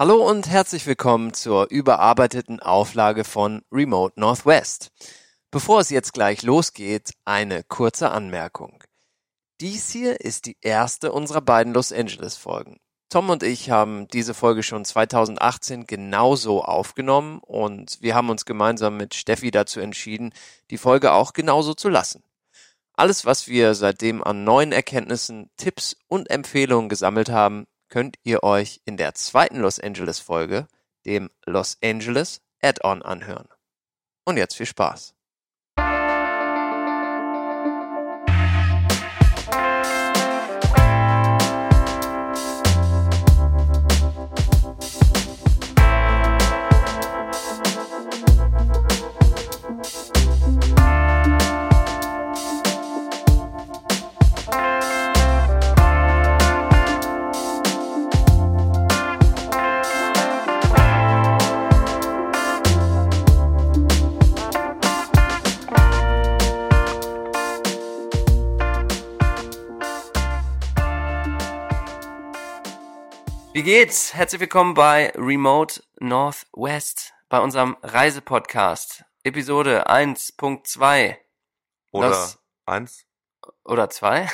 Hallo und herzlich willkommen zur überarbeiteten Auflage von Remote Northwest. Bevor es jetzt gleich losgeht, eine kurze Anmerkung. Dies hier ist die erste unserer beiden Los Angeles Folgen. Tom und ich haben diese Folge schon 2018 genauso aufgenommen und wir haben uns gemeinsam mit Steffi dazu entschieden, die Folge auch genauso zu lassen. Alles, was wir seitdem an neuen Erkenntnissen, Tipps und Empfehlungen gesammelt haben, könnt ihr euch in der zweiten Los Angeles Folge, dem Los Angeles Add-on anhören. Und jetzt viel Spaß. Wie geht's? Herzlich willkommen bei Remote Northwest, bei unserem Reisepodcast. Episode 1.2. Oder Das- 1? Oder 2?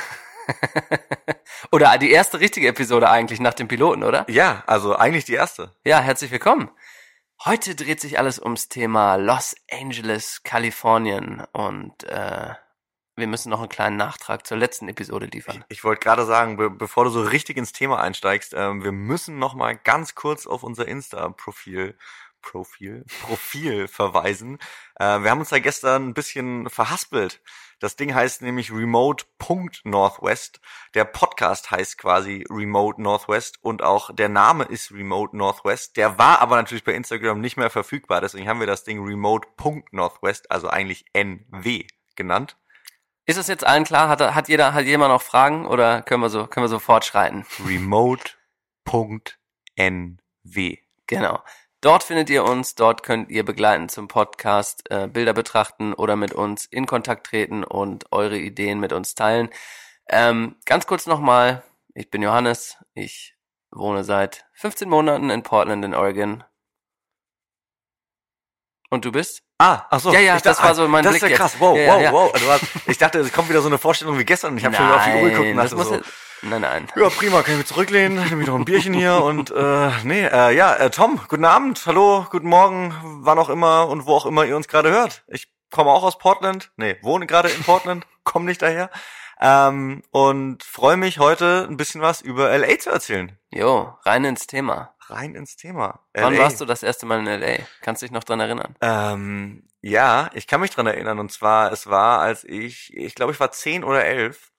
oder die erste richtige Episode eigentlich nach dem Piloten, oder? Ja, also eigentlich die erste. Ja, herzlich willkommen. Heute dreht sich alles ums Thema Los Angeles, Kalifornien und äh, wir müssen noch einen kleinen Nachtrag zur letzten Episode liefern. Ich wollte gerade sagen, be bevor du so richtig ins Thema einsteigst, ähm, wir müssen noch mal ganz kurz auf unser Insta-Profil Profil, Profil verweisen. Äh, wir haben uns da gestern ein bisschen verhaspelt. Das Ding heißt nämlich remote.northwest. Der Podcast heißt quasi Remote Northwest und auch der Name ist Remote Northwest. Der war aber natürlich bei Instagram nicht mehr verfügbar. Deswegen haben wir das Ding remote.northwest, also eigentlich NW genannt. Ist es jetzt allen klar? Hat, hat jeder, hat jemand noch Fragen oder können wir so, können wir so fortschreiten? remote.nw. Genau. Dort findet ihr uns, dort könnt ihr begleiten zum Podcast, äh, Bilder betrachten oder mit uns in Kontakt treten und eure Ideen mit uns teilen. Ähm, ganz kurz nochmal, ich bin Johannes, ich wohne seit 15 Monaten in Portland in Oregon. Und du bist? Ah, ach so. Ja, ja, ich das war so mein Das Blick ist ja krass. Wow, Ja, wow, ja. wow. Hast, ich dachte, es kommt wieder so eine Vorstellung wie gestern und ich habe schon wieder auf die Uhr geguckt und das dachte so, Nein, nein. ja, prima, kann ich mich zurücklehnen, nehme ich noch ein Bierchen hier und äh, nee, äh, ja, äh, Tom, guten Abend, hallo, guten Morgen, wann auch immer und wo auch immer ihr uns gerade hört. Ich komme auch aus Portland, nee, wohne gerade in Portland, komme nicht daher ähm, und freue mich heute ein bisschen was über LA zu erzählen. Jo, rein ins Thema. Rein ins Thema. Wann LA. warst du das erste Mal in L.A.? Kannst du dich noch dran erinnern? Ähm, ja, ich kann mich dran erinnern. Und zwar, es war, als ich, ich glaube, ich war zehn oder elf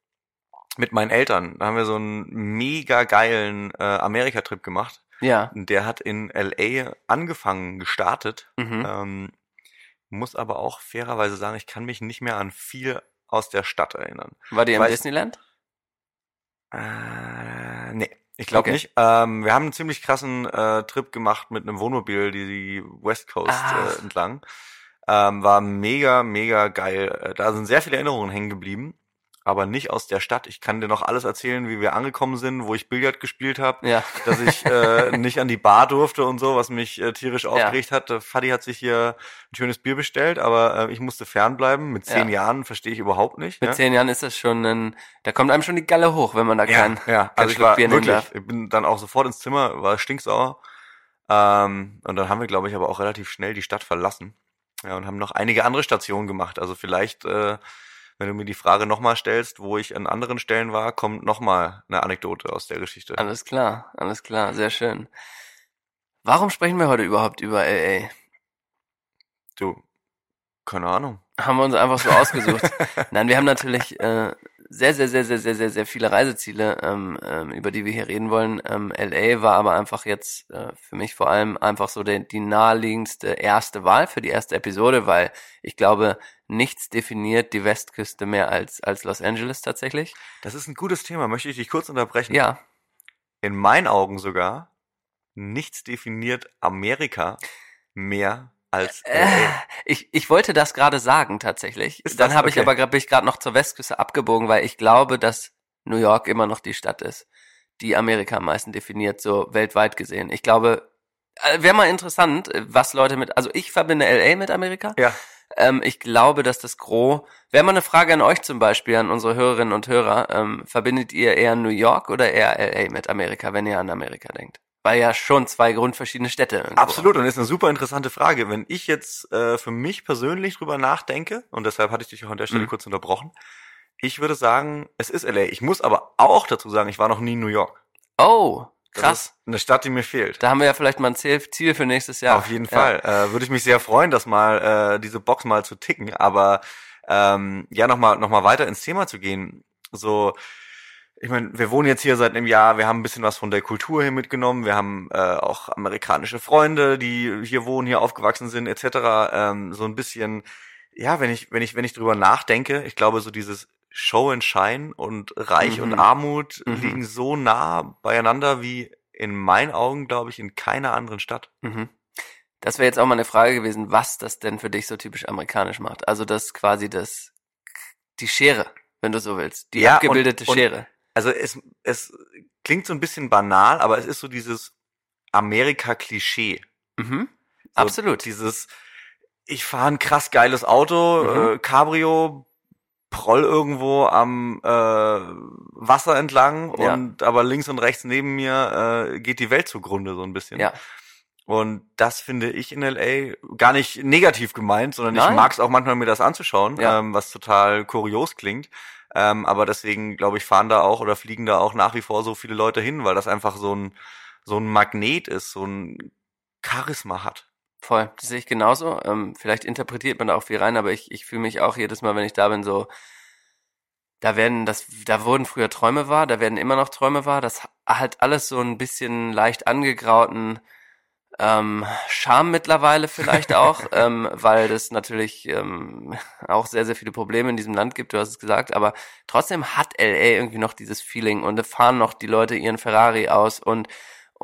mit meinen Eltern. Da haben wir so einen mega geilen äh, Amerika-Trip gemacht. Ja. Der hat in LA angefangen, gestartet. Mhm. Ähm, muss aber auch fairerweise sagen, ich kann mich nicht mehr an viel aus der Stadt erinnern. War die im Disneyland? Äh, nee, ich glaube Okay. nicht. Ähm, wir haben einen ziemlich krassen äh, Trip gemacht mit einem Wohnmobil, die, die West Coast Ach. äh, entlang. Ähm, war mega, mega geil. Äh, Da sind sehr viele Erinnerungen hängen geblieben, aber nicht aus der Stadt. Ich kann dir noch alles erzählen, wie wir angekommen sind, wo ich Billard gespielt habe, Ja. dass ich äh, nicht an die Bar durfte und so, was mich äh, tierisch aufgeregt hat. Der Fadi hat sich hier ein schönes Bier bestellt, aber äh, ich musste fernbleiben. Mit zehn Ja. Jahren verstehe ich überhaupt nicht. Mit ne? zehn Jahren ist das schon ein, da kommt einem schon die Galle hoch, wenn man da Ja, kein, ja. kein Also ich war Bier wirklich, darf. ich bin dann auch sofort ins Zimmer, war stinksauer. Ähm, und dann haben wir, glaube ich, aber auch relativ schnell die Stadt verlassen. Ja, und haben noch einige andere Stationen gemacht. Also vielleicht, äh, wenn du mir die Frage nochmal stellst, wo ich an anderen Stellen war, kommt nochmal eine Anekdote aus der Geschichte. Alles klar, alles klar, sehr schön. Warum sprechen wir heute überhaupt über LA? Du, keine Ahnung. Haben wir uns einfach so ausgesucht. Nein, wir haben natürlich äh, sehr, sehr, sehr, sehr, sehr, sehr, sehr viele Reiseziele, ähm, ähm, über die wir hier reden wollen. Ähm, LA war aber einfach jetzt äh, für mich vor allem einfach so der, die naheliegendste erste Wahl für die erste Episode, weil ich glaube, nichts definiert die Westküste mehr als, als Los Angeles tatsächlich. Das ist ein gutes Thema. Möchte ich dich kurz unterbrechen? Ja, In meinen Augen sogar, nichts definiert Amerika mehr als Äh, LA. ich, ich wollte das gerade sagen tatsächlich. Ist Dann habe ich Okay. aber grad- bin ich gerade noch zur Westküste abgebogen, weil ich glaube, dass New York immer noch die Stadt ist, die Amerika am meisten definiert, so weltweit gesehen. Ich glaube, äh, wäre mal interessant, äh, was Leute mit, also ich verbinde LA mit Amerika. Ja. Ähm, ich glaube, dass das Gros, wäre mal eine Frage an euch zum Beispiel, an unsere Hörerinnen und Hörer, ähm, verbindet ihr eher New York oder eher LA mit Amerika, wenn ihr an Amerika denkt? Weil ja schon zwei grundverschiedene Städte. Irgendwo. Absolut, und ist eine super interessante Frage. Wenn ich jetzt äh, für mich persönlich drüber nachdenke, und deshalb hatte ich dich auch an der Stelle Mhm. kurz unterbrochen, ich würde sagen, es ist LA. Ich muss aber auch dazu sagen, ich war noch nie in New York. Oh, krass. eine Stadt, die mir fehlt. Da haben wir ja vielleicht mal ein Ziel, Ziel für nächstes Jahr. Auf jeden Ja. Fall. Äh, würde ich mich sehr freuen, das mal, äh, diese Box mal zu ticken. Aber ähm, ja, nochmal noch mal weiter ins Thema zu gehen. So, ich meine, wir wohnen jetzt hier seit einem Jahr, wir haben ein bisschen was von der Kultur hier mitgenommen, wir haben äh, auch amerikanische Freunde, die hier wohnen, hier aufgewachsen sind, etc. Ähm, so ein bisschen, ja, wenn ich, wenn ich, wenn ich drüber nachdenke, ich glaube, so dieses Show and Shine und Reich Mhm. und Armut Mhm. liegen so nah beieinander wie in meinen Augen, glaube ich, in keiner anderen Stadt. Mhm. Das wäre jetzt auch mal eine Frage gewesen, was das denn für dich so typisch amerikanisch macht. Also das quasi das, die Schere, wenn du so willst. Die Ja, und- abgebildete und- Schere. Also es, es klingt so ein bisschen banal, aber es ist so dieses Amerika-Klischee. Mhm. So Absolut. Dieses, ich fahre ein krass geiles Auto, Mhm. äh, Cabrio, proll irgendwo am äh, Wasser entlang Ja. und aber links und rechts neben mir äh, geht die Welt zugrunde so ein bisschen. Ja. Und das finde ich in LA gar nicht negativ gemeint, sondern ich Nein. mag es auch manchmal mir das anzuschauen, Ja. ähm, was total kurios klingt. Ähm, aber deswegen, glaube ich, fahren da auch oder fliegen da auch nach wie vor so viele Leute hin, weil das einfach so ein, so ein Magnet ist, so ein Charisma hat. Voll, das sehe ich genauso. Ähm, vielleicht interpretiert man da auch viel rein, aber ich, ich fühle mich auch jedes Mal, wenn ich da bin, so, da werden, das, da wurden früher Träume wahr, da werden immer noch Träume wahr, das hat alles so ein bisschen leicht angegrauten ähm, Charme mittlerweile vielleicht auch, ähm, weil das natürlich ähm, auch sehr, sehr viele Probleme in diesem Land gibt, du hast es gesagt, aber trotzdem hat LA irgendwie noch dieses Feeling und da fahren noch die Leute ihren Ferrari aus und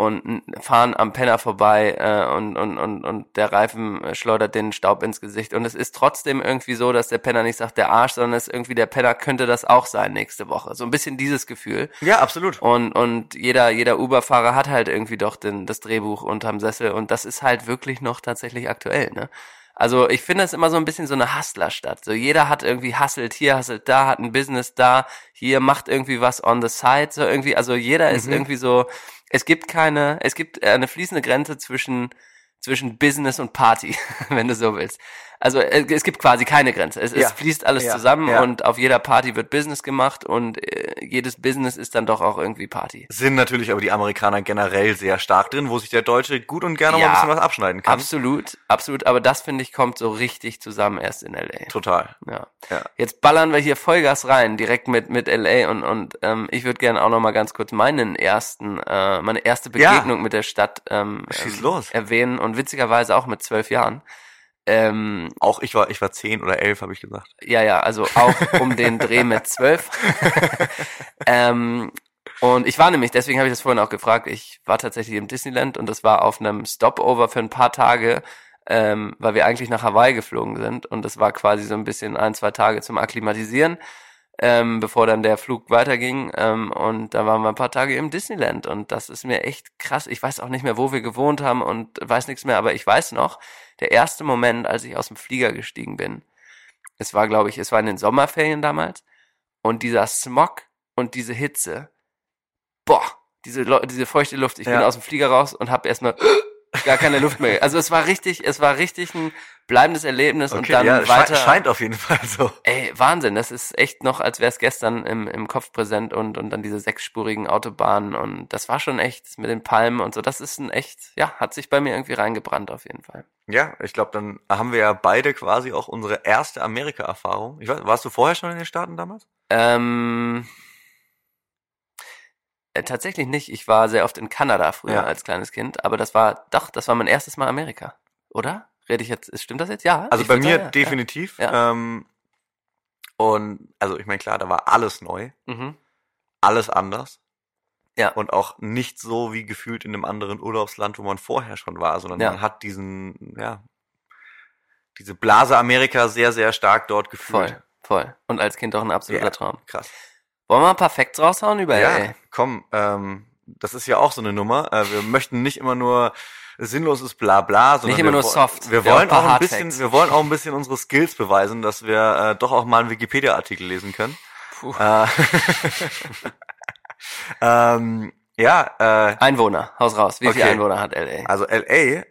und fahren am Penner vorbei äh, und, und, und, und der Reifen äh, schleudert den Staub ins Gesicht. Und es ist trotzdem irgendwie so, dass der Penner nicht sagt, der Arsch, sondern es ist irgendwie, der Penner könnte das auch sein nächste Woche. So ein bisschen dieses Gefühl. Ja, absolut. Und, und jeder, jeder Uber-Fahrer hat halt irgendwie doch den, das Drehbuch unterm Sessel und das ist halt wirklich noch tatsächlich aktuell, ne? Also ich finde es immer so ein bisschen so eine Hustlerstadt. So jeder hat irgendwie hustelt hier, hustelt da, hat ein Business da, hier macht irgendwie was on the side, so irgendwie, also jeder ist Mhm. irgendwie so, es gibt keine, es gibt eine fließende Grenze zwischen, zwischen Business und Party, wenn du so willst. Also äh, es gibt quasi keine Grenze. Es, Ja. es fließt alles Ja. zusammen Ja. und auf jeder Party wird Business gemacht und äh, jedes Business ist dann doch auch irgendwie Party. Sind natürlich aber die Amerikaner generell sehr stark drin, wo sich der Deutsche gut und gerne mal ein bisschen was abschneiden kann. Absolut, absolut. Aber das finde ich kommt so richtig zusammen erst in LA. Total. Ja. Ja. Jetzt ballern wir hier Vollgas rein, direkt mit mit LA und und ähm, ich würde gerne auch noch mal ganz kurz meinen ersten, äh, meine erste. Begegnung mit der Stadt ähm, Schieß ähm, los. erwähnen und witzigerweise auch mit zwölf Jahren. Ähm, Auch ich war, ich war zehn oder elf, habe ich gesagt. ja, ja, also auch um den Dreh mit zwölf. ähm, und ich war nämlich, deswegen habe ich das vorhin auch gefragt, ich war tatsächlich im Disneyland und das war auf einem Stopover für ein paar Tage, ähm, weil wir eigentlich nach Hawaii geflogen sind und das war quasi so ein bisschen ein, zwei Tage zum Akklimatisieren, ähm, bevor dann der Flug weiterging ähm, und da waren wir ein paar Tage im Disneyland und das ist mir echt krass. Ich weiß auch nicht mehr, wo wir gewohnt haben und weiß nichts mehr, aber ich weiß noch, der erste Moment, als ich aus dem Flieger gestiegen bin, es war, glaube ich, es war in den Sommerferien damals. Und dieser Smog und diese Hitze. Boah, diese, diese feuchte Luft. Ich bin Ja. aus dem Flieger raus und habe erstmal gar keine Luft mehr. Also es war richtig, es war richtig ein bleibendes Erlebnis und dann ja, weiter. Scheint, auf jeden Fall so. Ey, Wahnsinn, das ist echt noch, als wäre es gestern im, im Kopf präsent und, und dann diese sechsspurigen Autobahnen und das war schon echt mit den Palmen und so. Das ist ein echt, ja, hat sich bei mir irgendwie reingebrannt auf jeden Fall. Ja, ich glaube, dann haben wir ja beide quasi auch unsere erste Amerika-Erfahrung. Ich weiß, warst du vorher schon in den Staaten damals? Ähm, äh, tatsächlich nicht. Ich war sehr oft in Kanada früher Ja. als kleines Kind, aber das war, doch, das war mein erstes Mal Amerika. Oder? Rede ich jetzt, stimmt das jetzt? Ja. Also bei mir sagen, ja. definitiv. Ja. Ähm, und also ich meine, klar, da war alles neu. Mhm. alles anders. Ja. Und auch nicht so wie gefühlt in einem anderen Urlaubsland, wo man vorher schon war, sondern man hat diesen, ja, diese Blase Amerika sehr, sehr stark dort gefühlt. Voll, voll. Und als Kind auch ein absoluter Ja. Traum. Krass. Wollen wir ein paar Facts raushauen über Ja, LA? komm, ähm, das ist ja auch so eine Nummer. Äh, wir möchten nicht immer nur sinnloses Blabla, sondern Nicht immer wir, nur soft. Wir Wir wollen auch ein bisschen, Hardfacts. wir wollen auch ein bisschen unsere Skills beweisen, dass wir äh, doch auch mal einen Wikipedia-Artikel lesen können. Puh. Äh, ähm, ja, äh, Einwohner, Haus raus. Wie viele Okay. Einwohner hat LA? also LA,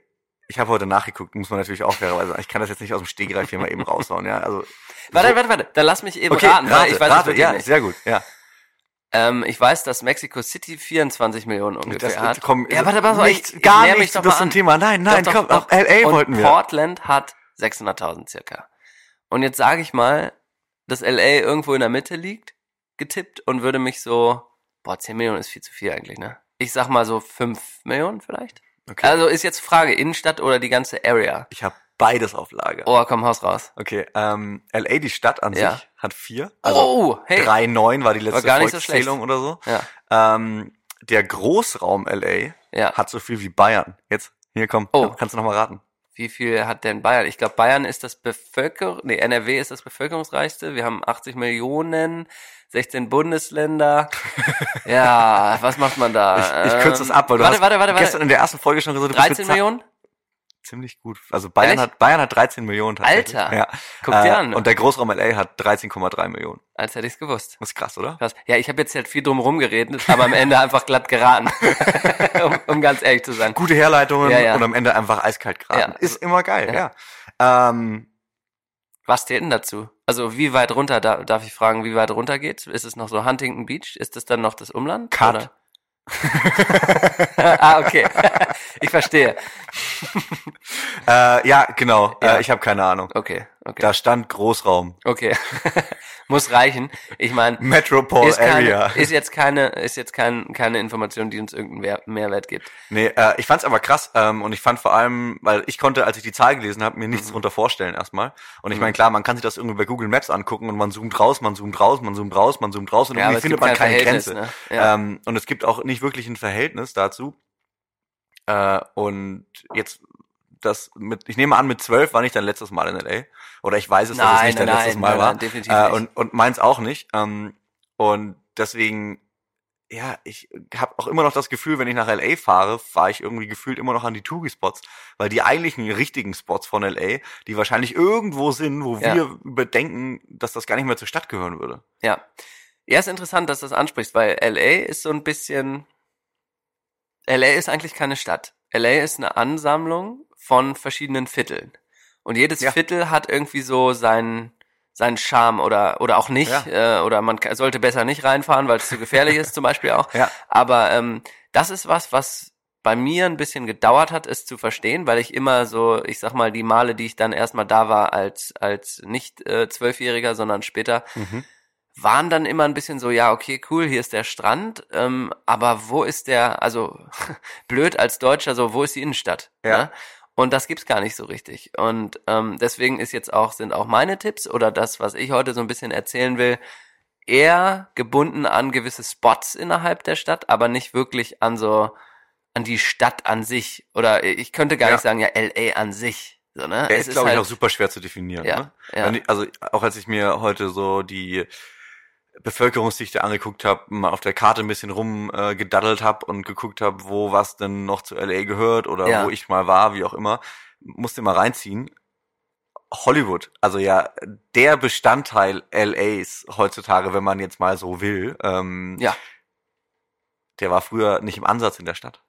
ich habe heute nachgeguckt, muss man natürlich auch fairerweise sagen. Ich kann das jetzt nicht aus dem Stegreif hier mal eben raushauen, ja. Also Warte, warte, warte. Dann lass mich eben okay, raten, rate, ich weiß rate, ja, nicht. sehr gut, ja. Ähm, ich weiß, dass Mexico City 24 Millionen ungefähr Das, hat. komm, ja, warte, warte, nichts, ich, gar doch das an. Thema. Nein, nein, Doch, komm, doch, doch. LA Und wollten wir. Portland hat 600.000 circa. Und jetzt sage ich mal, dass LA irgendwo in der Mitte liegt, getippt und würde mich so, boah, 10 Millionen ist viel zu viel eigentlich, ne? Ich sag mal so 5 Millionen vielleicht. Okay. Also ist jetzt Frage, Innenstadt oder die ganze Area? Ich habe beides auf Lager. Oh, komm, Haus raus. Okay, ähm, LA, die Stadt an Ja. sich, hat vier. Also oh, hey. 3,9 war die letzte gar nicht so Volkszählung oder so. Ja, Ähm, der Großraum LA ja. hat so viel wie Bayern. Jetzt, hier komm, Oh. kannst du noch mal raten. Wie viel hat denn Bayern? Ich glaube, Bayern ist das Bevölkerung, nee, NRW ist das bevölkerungsreichste. Wir haben 80 Millionen, 16 Bundesländer. ja, was macht man da? Ich, ich kürze das ab, weil du warte, hast warte, warte, gestern warte. in der ersten Folge schon gesagt, du bist 13 mit Za- Millionen? Ziemlich gut. Also Bayern Ehrlich? hat, Bayern hat 13 Millionen tatsächlich. Alter, Ja. guck dir Äh, an. Und der Großraum LA hat 13,3 Millionen. Als hätte ich es gewusst. Das ist krass, oder? Krass. Ja, ich habe jetzt halt viel drum rumgeredet, aber am Ende einfach glatt geraten. um, um ganz ehrlich zu sein. Gute Herleitungen Ja, ja. und am Ende einfach eiskalt geraten. Ja. Ist immer geil, Ja. ja. Ähm, Was zählt denn dazu? Also wie weit runter, da, darf ich fragen, wie weit runter geht's? Ist es noch so Huntington Beach? Ist es dann noch das Umland? Cut. Oder? ah, okay. ich verstehe. äh, ja, genau. Ja. Äh, ich habe keine Ahnung. Okay, okay. Da stand Großraum. Okay. Muss reichen. Ich meine, Metropole ist, keine, Area. ist jetzt keine, ist jetzt kein, keine Information, die uns irgendeinen Wer- Mehrwert gibt. Nee, äh, ich fand's aber krass ähm, und ich fand vor allem, weil ich konnte, als ich die Zahl gelesen habe, mir nichts Mhm. drunter vorstellen erstmal. Und ich Mhm. meine, klar, man kann sich das irgendwie bei Google Maps angucken und man zoomt raus, man zoomt raus, man zoomt raus, man zoomt raus und Ja, irgendwie findet man kein keine Grenze. ne? Ja. Ähm, und es gibt auch nicht wirklich ein Verhältnis dazu. Äh, und jetzt das mit, ich nehme an, mit zwölf war nicht dein letztes Mal in LA. Oder ich weiß es, dass es Nein, nicht dein nein, letztes nein, Mal nein, war. nein, definitiv Äh, und, und meins auch nicht. Ähm, und deswegen, ja, ich habe auch immer noch das Gefühl, wenn ich nach LA fahre, fahre ich irgendwie gefühlt immer noch an die Touri-Spots, weil die eigentlichen richtigen Spots von LA, die wahrscheinlich irgendwo sind, wo Ja. wir überdenken, dass das gar nicht mehr zur Stadt gehören würde. Ja. Ja, ist interessant, dass du das ansprichst, weil LA ist so ein bisschen, LA ist eigentlich keine Stadt. LA ist eine Ansammlung von verschiedenen Vierteln. Und jedes Ja. Viertel hat irgendwie so seinen, seinen Charme oder, oder auch nicht, äh, oder man sollte besser nicht reinfahren, weil es zu gefährlich ist, zum Beispiel auch. Ja. Aber ähm, das ist was, was bei mir ein bisschen gedauert hat, es zu verstehen, weil ich immer so, ich sag mal, die Male, die ich dann erstmal da war als, als nicht äh, Zwölfjähriger, sondern später, waren dann immer ein bisschen so, ja, okay, cool, hier ist der Strand, ähm, aber wo ist der, also blöd als Deutscher, so, wo ist die Innenstadt? Ja. Ne? Und das gibt's gar nicht so richtig. Und ähm, deswegen ist jetzt auch, sind auch meine Tipps oder das, was ich heute so ein bisschen erzählen will, eher gebunden an gewisse Spots innerhalb der Stadt, aber nicht wirklich an so, an die Stadt an sich. Oder ich könnte gar Ja. nicht sagen, ja, LA an sich. So, ne? Der Es ist, glaube ich, halt- auch super schwer zu definieren. Ja, ne? ja. Ich- Also auch als ich mir heute so die Bevölkerungsdichte angeguckt habe, mal auf der Karte ein bisschen rum äh, habe und geguckt habe, wo was denn noch zu LA gehört oder Ja. wo ich mal war, wie auch immer, musste mal reinziehen. Hollywood, also ja, der Bestandteil LAs heutzutage, wenn man jetzt mal so will, ähm, Ja. der war früher nicht im Ansatz in der Stadt.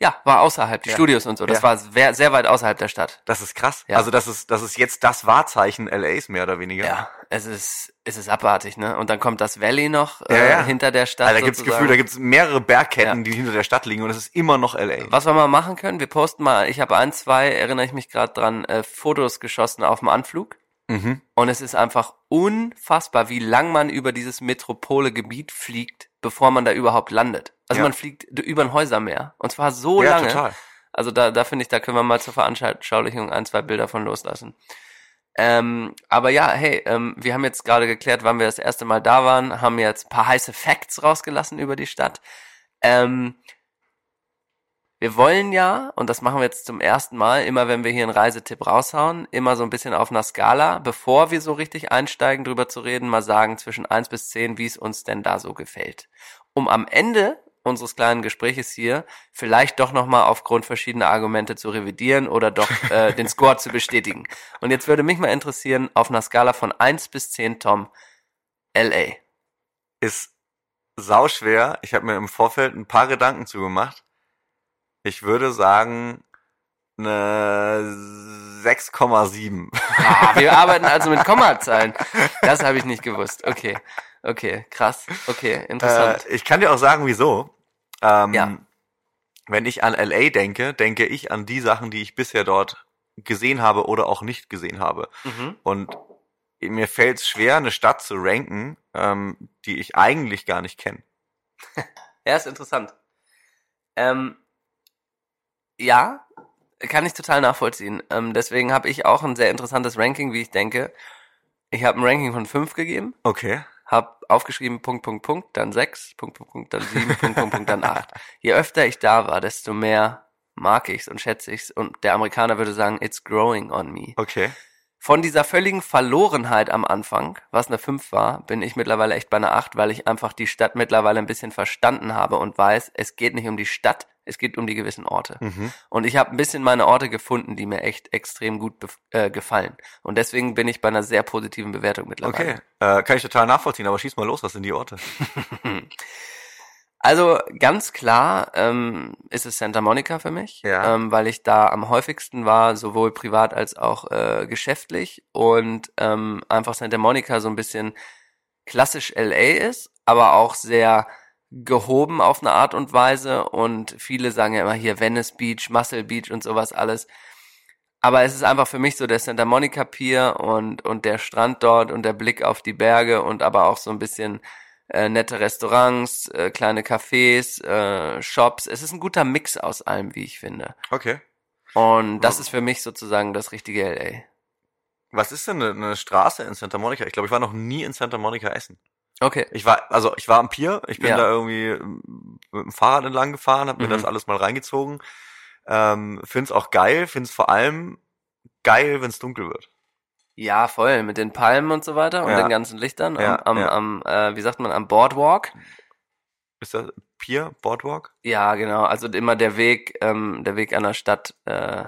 Ja, war außerhalb, die Ja. Studios und so. Das Ja. war sehr, sehr weit außerhalb der Stadt. Das ist krass. Ja. Also das ist, das ist jetzt das Wahrzeichen LAs mehr oder weniger. Ja, es ist, es ist abartig, ne? Und dann kommt das Valley noch äh, hinter der Stadt. Also da gibt's. Gefühl, da gibt's mehrere Bergketten, die hinter der Stadt liegen und es ist immer noch LA. Was wir mal machen können, wir posten mal, ich habe ein, zwei, erinnere ich mich gerade dran, äh, Fotos geschossen auf dem Anflug. Mhm. Und es ist einfach unfassbar, wie lang man über dieses Metropole-Gebiet fliegt, bevor man da überhaupt landet. Also Ja. man fliegt über ein Häusermeer. Und zwar so ja, lange. total. Also da, da finde ich, da können wir mal zur Veranschaulichung ein, zwei Bilder von loslassen. Ähm, aber ja, hey, ähm, wir haben jetzt gerade geklärt, wann wir das erste Mal da waren, haben jetzt ein paar heiße Facts rausgelassen über die Stadt. Ähm, wir wollen ja, und das machen wir jetzt zum ersten Mal, immer wenn wir hier einen Reisetipp raushauen, immer so ein bisschen auf einer Skala, bevor wir so richtig einsteigen, drüber zu reden, mal sagen zwischen eins bis zehn, wie es uns denn da so gefällt. Um am Ende unseres kleinen Gespräches hier vielleicht doch nochmal aufgrund verschiedener Argumente zu revidieren oder doch äh, den Score zu bestätigen. Und jetzt würde mich mal interessieren, auf einer Skala von 1 bis 10, Tom, LA. Ist sauschwer. Ich habe mir im Vorfeld ein paar Gedanken zugemacht. Ich würde sagen, eine 6,7. Ah, wir arbeiten also mit Kommazahlen. Das habe ich nicht gewusst. Okay, okay, krass. Okay, interessant. Äh, ich kann dir auch sagen, wieso. Ähm, Ja. Wenn ich an LA denke, denke ich an die Sachen, die ich bisher dort gesehen habe oder auch nicht gesehen habe. Mhm. Und mir fällt es schwer, eine Stadt zu ranken, ähm, die ich eigentlich gar nicht kenne. Ja, ist interessant. Ähm, ja, kann ich total nachvollziehen. Ähm, deswegen habe ich auch ein sehr interessantes Ranking, wie ich denke. Ich habe ein Ranking von 5 gegeben, Okay. habe aufgeschrieben Punkt, Punkt, Punkt, dann 6, Punkt, Punkt, Punkt, dann 7, Punkt, Punkt, Punkt, dann 8. Je öfter ich da war, desto mehr mag ich's und schätze ich's. Und der Amerikaner würde sagen, it's growing on me. Okay. Von dieser völligen Verlorenheit am Anfang, was eine 5 war, bin ich mittlerweile echt bei einer 8, weil ich einfach die Stadt mittlerweile ein bisschen verstanden habe und weiß, es geht nicht um die Stadt, es geht um die gewissen Orte. Mhm. Und ich habe ein bisschen meine Orte gefunden, die mir echt extrem gut äh, gefallen. Und deswegen bin ich bei einer sehr positiven Bewertung mittlerweile. Okay. Äh, kann ich total nachvollziehen, aber schieß mal los, was sind die Orte? Also ganz klar ähm, ist es Santa Monica für mich, Ja. ähm, weil ich da am häufigsten war, sowohl privat als auch äh, geschäftlich und ähm, einfach Santa Monica so ein bisschen klassisch LA ist, aber auch sehr gehoben auf eine Art und Weise und viele sagen ja immer hier Venice Beach, Muscle Beach und sowas alles. Aber es ist einfach für mich so der Santa Monica Pier und, und der Strand dort und der Blick auf die Berge und aber auch so ein bisschen äh, nette Restaurants, äh, kleine Cafés, äh, Shops. Es ist ein guter Mix aus allem, wie ich finde. Okay. Und das ist für mich sozusagen das richtige LA. Was ist denn eine, eine Straße in Santa Monica? Ich glaube, ich war noch nie in Santa Monica essen. Okay. Ich war, also ich war am Pier, ich bin Ja. da irgendwie ähm, mit dem Fahrrad entlang gefahren, habe mir Mhm. das alles mal reingezogen. Ähm, find's auch geil, find's vor allem geil, wenn's dunkel wird. Ja, voll. Mit den Palmen und so weiter und Ja. den ganzen Lichtern Ja, am, am, am äh, wie sagt man, am Boardwalk. Ist das Pier, Boardwalk? Ja, genau. Also immer der Weg, ähm, der Weg an der Stadt, äh,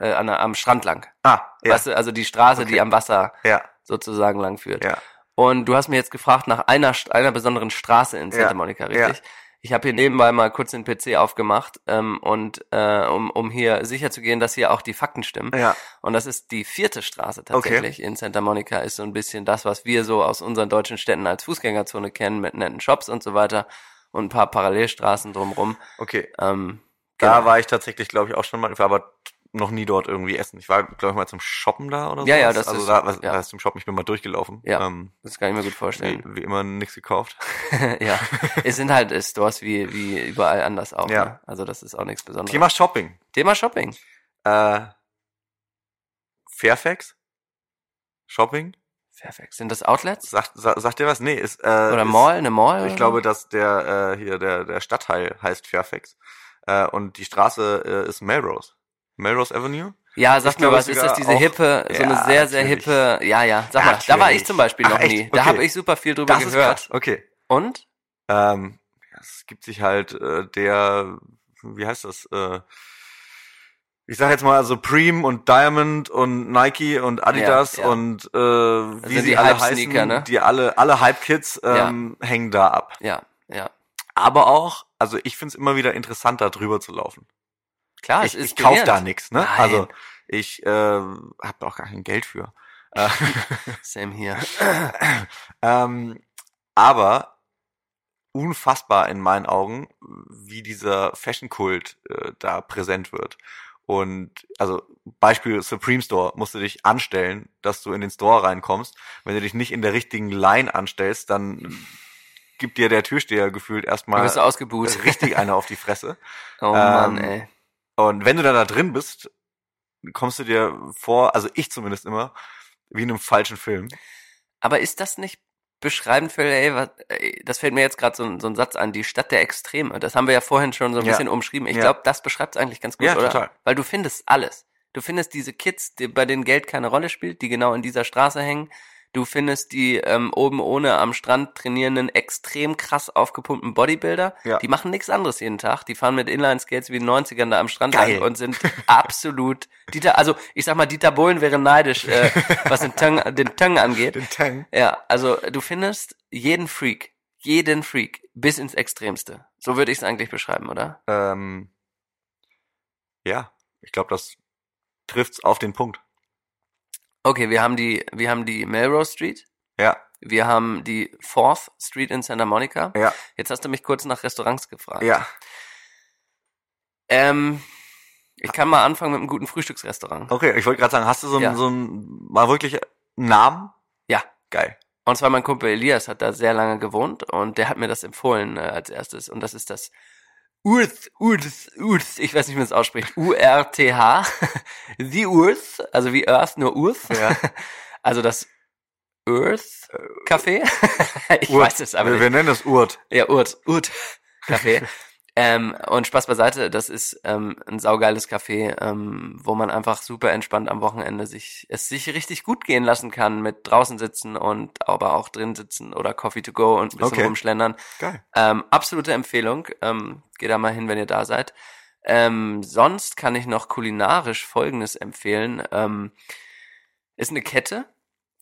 äh, an der, am Strand lang. Ah, ja, Weißt du, also die Straße, die Okay. am Wasser ja, sozusagen lang führt. ja. Und du hast mir jetzt gefragt nach einer, einer besonderen Straße in Santa Ja, Monica, ja. richtig? Ich habe hier nebenbei mal kurz den PC aufgemacht, ähm, und äh, um, um hier sicherzugehen, dass hier auch die Fakten stimmen. Ja, Und das ist die vierte Straße tatsächlich in Santa Monica, ist so ein bisschen das, was wir so aus unseren deutschen Städten als Fußgängerzone kennen, mit netten Shops und so weiter und ein paar Parallelstraßen drumrum. okay. Ähm, Da genau. war ich tatsächlich, glaube ich, auch schon mal, war aber noch nie dort irgendwie essen. Ich war, glaube ich, mal zum Shoppen da oder so. Ja, ja, das also ist- da, was, ja. da ist zum Shoppen, ich bin mal durchgelaufen. Ja. Ähm, das kann ich mir gut wie, vorstellen. wie immer nichts gekauft. ja, es sind halt Stores wie, wie überall anders auch. Ja. Ne? Also das ist auch nichts Besonderes. Thema Shopping. Thema Shopping. Äh, Fairfax? Shopping? Fairfax. Sind das Outlets? Sagt, sa, sagt dir was? Nee, ist, äh, Oder ist, Mall? Eine Mall? Ich glaube, dass der, äh, hier, der, der Stadtteil heißt Fairfax. Äh, und die Straße äh, ist Melrose. Melrose Avenue? Ja, sag ich mir was. Ist das diese auch- hippe, so eine Ja, sehr, sehr natürlich. hippe, ja, ja, sag mal, da war ich Natürlich. zum Beispiel noch Ach, nie. Da Okay. habe ich super viel drüber Das ist gehört. krass. Okay. Und? Ähm, es gibt sich halt äh, der, wie heißt das? Äh, ich sag jetzt mal Supreme und Diamond und Nike und Adidas Ja, ja. und äh, wie sie die alle heißen, ne? die alle alle Hype Kids ähm, hängen da ab. Ja, ja. Aber auch, also ich find's immer wieder interessant, da drüber zu laufen. Klar, ich es ist ich kauf da nichts, ne? Nein. Also ich äh, habe da auch gar kein Geld für. Äh, Same hier. ähm, aber unfassbar in meinen Augen, wie dieser Fashion-Kult äh, da präsent wird. Und also Beispiel Supreme Store, musst du dich anstellen, dass du in den Store reinkommst. Wenn du dich nicht in der richtigen Line anstellst, dann gibt dir der Türsteher gefühlt Du erstmal bist ausgebucht. richtig eine auf die Fresse. Oh Mann, Ähm, ey. Und wenn du dann da drin bist, kommst du dir vor, also ich zumindest immer, wie in einem falschen Film. Aber ist das nicht beschreibend für LA? Was, ey, das fällt mir jetzt gerade so, ein- so ein Satz an, die Stadt der Extreme. Das haben wir ja vorhin schon so ein Ja. bisschen umschrieben. Ich Ja. glaube, das beschreibt es eigentlich ganz gut, Ja, oder? total. Weil du findest alles. Du findest diese Kids, die, bei denen Geld keine Rolle spielt, die genau in dieser Straße hängen. Du findest die ähm, oben ohne am Strand trainierenden, extrem krass aufgepumpten Bodybuilder. Ja. Die machen nichts anderes jeden Tag. Die fahren mit Inline-Skates wie den 90ern da am Strand Geil. und sind absolut Dieter, also ich sag mal, Dieter Bohlen wäre neidisch, äh, was den Tang, den Tang angeht. Den Tang. Ja, also du findest jeden Freak, jeden Freak bis ins Extremste. So würde ich es eigentlich beschreiben, oder? Ähm, ja, ich glaube, das trifft's auf den Punkt. Okay, wir haben die, wir haben die Melrose Street, Ja, wir haben die Fourth Street in Santa Monica. ja, Jetzt hast du mich kurz nach Restaurants gefragt. ja. Ähm, ich kann mal anfangen mit einem guten Frühstücksrestaurant. Okay, ich wollte gerade sagen, hast du so einen, Ja. so einen, mal wirklich einen Namen? Ja. Geil. Und zwar mein Kumpel Elias hat da sehr lange gewohnt und der hat mir das empfohlen äh, als erstes. Und das ist das Urth, Urth, Urth, ich weiß nicht, wie man es ausspricht. U-R-T-H. The Urth, also wie Earth, nur Urth. Ja. Also das Earth Café. ich Urt. weiß es aber wir, nicht. wir nennen das Urt. Ja, Urt, Urt Café. Ähm, und Spaß beiseite, das ist ähm, ein saugeiles Café, ähm, wo man einfach super entspannt am Wochenende sich es sich richtig gut gehen lassen kann mit draußen sitzen und aber auch drin sitzen oder Coffee to go und ein bisschen Okay. rumschlendern. Geil. Ähm, absolute Empfehlung. Ähm, geht da mal hin, wenn ihr da seid. Ähm, sonst kann ich noch kulinarisch Folgendes empfehlen. Ähm, ist eine Kette,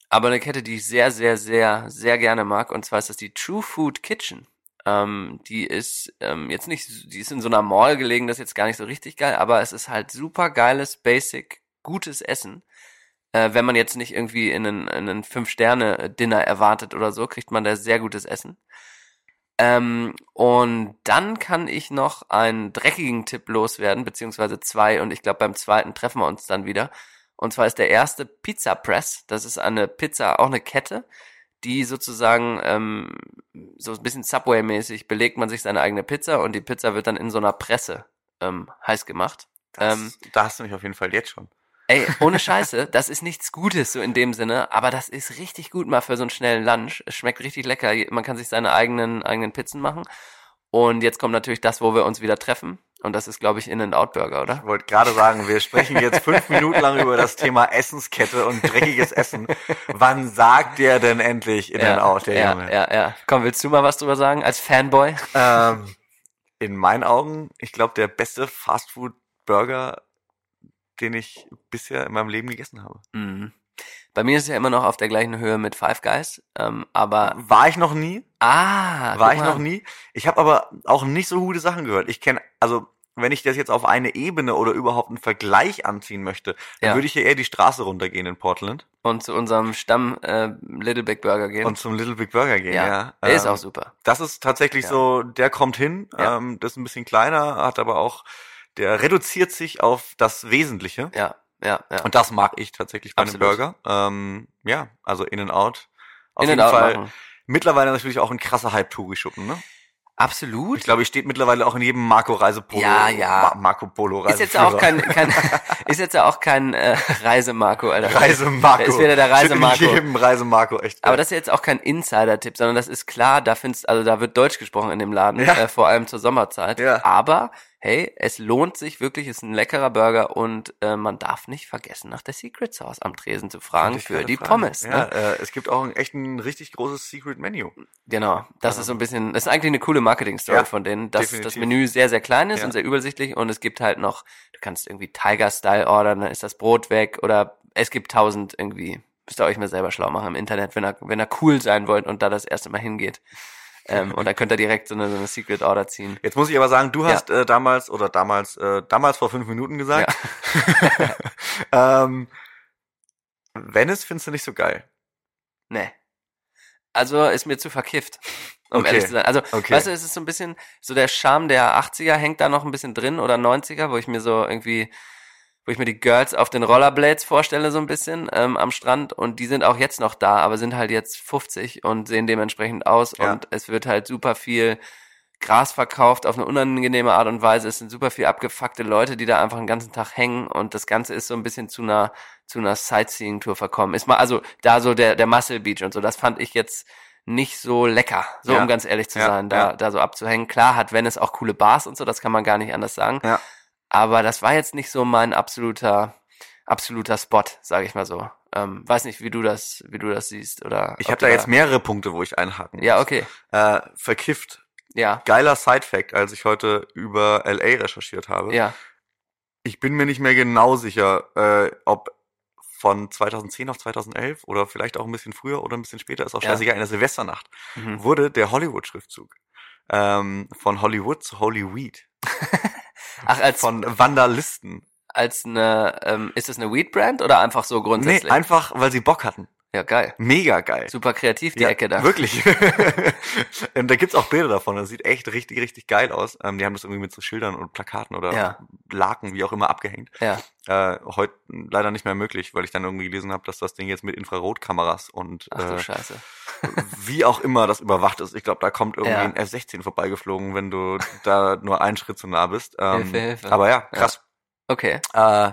aber eine Kette, die ich sehr, sehr, sehr, sehr gerne mag. Und zwar ist das die True Food Kitchen. Ähm, die ist ähm, jetzt nicht, die ist in so einer Mall gelegen, das ist jetzt gar nicht so richtig geil, aber es ist halt super geiles, basic, gutes Essen. Äh, wenn man jetzt nicht irgendwie in einen, in einen Fünf-Sterne-Dinner erwartet oder so, kriegt man da sehr gutes Essen. Ähm, und dann kann ich noch einen dreckigen Tipp loswerden, beziehungsweise zwei, und ich glaube, beim zweiten treffen wir uns dann wieder. Und zwar ist der erste Pizza Press. Das ist eine Pizza, auch eine Kette, die sozusagen ähm, so ein bisschen Subway-mäßig belegt man sich seine eigene Pizza und die Pizza wird dann in so einer Presse ähm, heiß gemacht. Das, Ähm, da hast du mich auf jeden Fall jetzt schon. Ey, ohne Scheiße, das ist nichts Gutes so in dem Sinne, aber das ist richtig gut mal für so einen schnellen Lunch. Es schmeckt richtig lecker. Man kann sich seine eigenen eigenen Pizzen machen. Und jetzt kommt natürlich das, wo wir uns wieder treffen. Und das ist, glaube ich, In-N-Out-Burger, oder? Ich wollte gerade sagen, wir sprechen jetzt fünf Minuten lang über das Thema Essenskette und dreckiges Essen. Wann sagt der denn endlich in den Out, der ja, Junge? ja, ja. Komm, willst du mal was drüber sagen als Fanboy? Ähm, in meinen Augen, ich glaube, der beste Fastfood-Burger, den ich bisher in meinem Leben gegessen habe. Mhm. Bei mir ist es ja immer noch auf der gleichen Höhe mit Five Guys, ähm, aber War ich noch nie, ah, war ich noch nie. Ich habe aber auch nicht so gute Sachen gehört. Ich kenne, also wenn ich das jetzt auf eine Ebene oder überhaupt einen Vergleich anziehen möchte, dann Ja. würde ich hier eher die Straße runtergehen in Portland und zu unserem Stamm äh, Little Big Burger gehen. und zum Little Big Burger gehen. ja, Ja, der ist Ähm, auch super. Das ist tatsächlich Ja. so, der kommt hin, ähm, das ist ein bisschen kleiner, hat aber auch, der reduziert sich auf das Wesentliche. Ja, ja, ja. Und das mag ich tatsächlich bei Absolut. einem Burger. Ähm, ja, also In and Out. Auf In jeden Out Fall. machen. Mittlerweile natürlich auch ein krasser Hype-Touri-Schuppen, ne? Absolut. Ich glaube, ich steht mittlerweile auch in jedem Marco Reisepolo. Ja, ja. Ma Marco Polo Ist jetzt auch kein, kein ist jetzt ja auch kein äh, Reisemarco, Alter. Reisemarco. Da ist wieder der Steht in jedem Reisemarco, echt. Aber das ist jetzt auch kein Insider-Tipp, sondern das ist klar, da findest, also da wird Deutsch gesprochen in dem Laden, Ja. äh, vor allem zur Sommerzeit. Ja. Aber hey, es lohnt sich wirklich, ist ein leckerer Burger und äh, man darf nicht vergessen, nach der Secret Sauce am Tresen zu fragen für die fragen. Pommes. Ja, Ne? äh, es gibt auch ein, echt ein richtig großes Secret Menu. Genau, das ist so ein bisschen, das ist eigentlich eine coole Marketing-Story Ja, von denen, dass das definitiv. Menü sehr, sehr klein ist Ja. und sehr übersichtlich und es gibt halt noch, du kannst irgendwie Tiger-Style ordern, dann ist das Brot weg oder es gibt tausend irgendwie, müsst ihr euch mal selber schlau machen im Internet, wenn ihr, wenn ihr cool sein wollt und da das erste Mal hingeht. Ähm, und dann könnt ihr direkt so eine, so eine Secret Order ziehen. Jetzt muss ich aber sagen, du Ja. hast äh, damals oder damals, äh, damals vor fünf Minuten gesagt. ähm, Venice findest du nicht so geil. Nee. Also ist mir zu verkifft, um Okay, ehrlich zu sein. Also, okay. weißt du, es ist so ein bisschen, so der Charme der 80er hängt da noch ein bisschen drin oder 90er, wo ich mir so irgendwie, wo ich mir die Girls auf den Rollerblades vorstelle, so ein bisschen ähm, am Strand und die sind auch jetzt noch da, aber sind halt jetzt 50 und sehen dementsprechend aus Ja. und es wird halt super viel Gras verkauft auf eine unangenehme Art und Weise. Es sind super viel abgefuckte Leute, die da einfach den ganzen Tag hängen und das Ganze ist so ein bisschen zu einer zu einer Sightseeing-Tour verkommen. Ist mal also da so der der Muscle Beach und so. Das fand ich jetzt nicht so lecker, so Ja. um ganz ehrlich zu Ja, sein, da ja. da so abzuhängen. Klar hat Venice auch coole Bars und so, das kann man gar nicht anders sagen. Ja. Aber das war jetzt nicht so mein absoluter absoluter Spot, sage ich mal so. Ähm, weiß nicht, wie du das, wie du das siehst oder. Ich habe da jetzt mehrere Punkte, wo ich einhaken Ja, muss. okay. Äh, verkifft. Ja, Geiler Side-Fact, als ich heute über LA recherchiert habe. ja. Ich bin mir nicht mehr genau sicher, äh, ob von 2010 auf 2011 oder vielleicht auch ein bisschen früher oder ein bisschen später, ist auch Ja. scheißegal, in der Silvesternacht, Mhm. wurde der Hollywood-Schriftzug ähm, von Hollywood zu Holyweed. Ach, als Von Vandalisten. als eine, ähm, ist das eine Weed-Brand oder einfach so grundsätzlich? Nee, einfach, weil sie Bock hatten. Ja, geil. Mega geil. Super kreativ, die Ja, Ecke da. Wirklich. und da gibt's auch Bilder davon. Das sieht echt richtig, richtig geil aus. Ähm, die haben das irgendwie mit so Schildern und Plakaten oder Ja. Laken, wie auch immer, abgehängt. Ja. Äh, heute leider nicht mehr möglich, weil ich dann irgendwie gelesen habe, dass das Ding jetzt mit Infrarotkameras und Ach äh, Scheiße. wie auch immer das überwacht ist. Ich glaube, da kommt irgendwie Ja. ein F-16 vorbeigeflogen, wenn du da nur einen Schritt zu nah bist. Ähm, Hilfe, Hilfe. Aber ja, krass. Okay. Äh,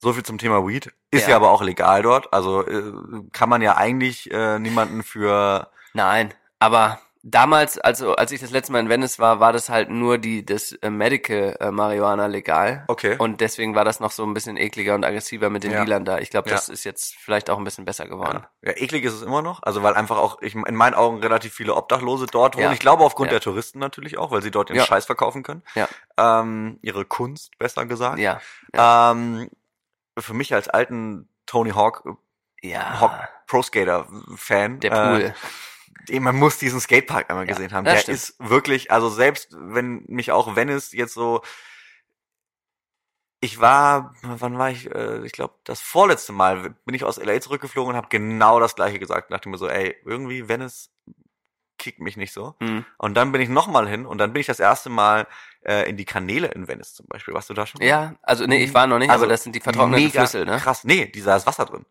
so viel zum Thema Weed. Ist ja, Ja. aber auch legal dort. Also äh, kann man ja eigentlich äh, niemanden für Nein, aber damals, also als ich das letzte Mal in Venice war, war das halt nur die das äh, Medical äh, Marihuana legal. Okay. Und deswegen war das noch so ein bisschen ekliger und aggressiver mit den Ja. Dealern da. Ich glaube, Ja. das ist jetzt vielleicht auch ein bisschen besser geworden. Ja. ja, eklig ist es immer noch. Also weil einfach auch ich, in meinen Augen relativ viele Obdachlose dort wohnen. Ja. Ich glaube aufgrund Ja. der Touristen natürlich auch, weil sie dort ihren Ja. Scheiß verkaufen können. Ja. Ähm, ihre Kunst, besser gesagt. Ja. Ähm, für mich als alten Tony Hawk Ja. Hawk Pro Skater Fan. Der Pool. Äh, man muss diesen Skatepark einmal Ja, gesehen haben. Der stimmt. ist wirklich, also selbst wenn mich auch Venice jetzt so ich war, wann war ich, äh, ich glaube, das vorletzte Mal bin ich aus LA zurückgeflogen und habe genau das gleiche gesagt. Dachte mir so, ey, irgendwie Venice kickt mich nicht so. Hm. Und dann bin ich nochmal hin und dann bin ich das erste Mal äh, in die Kanäle in Venice zum Beispiel. Warst du da schon? Ja, also nee, ich war noch nicht, Also, aber das sind die vertrockneten Flüsse, ne? Krass. Nee, die da ist Wasser drin.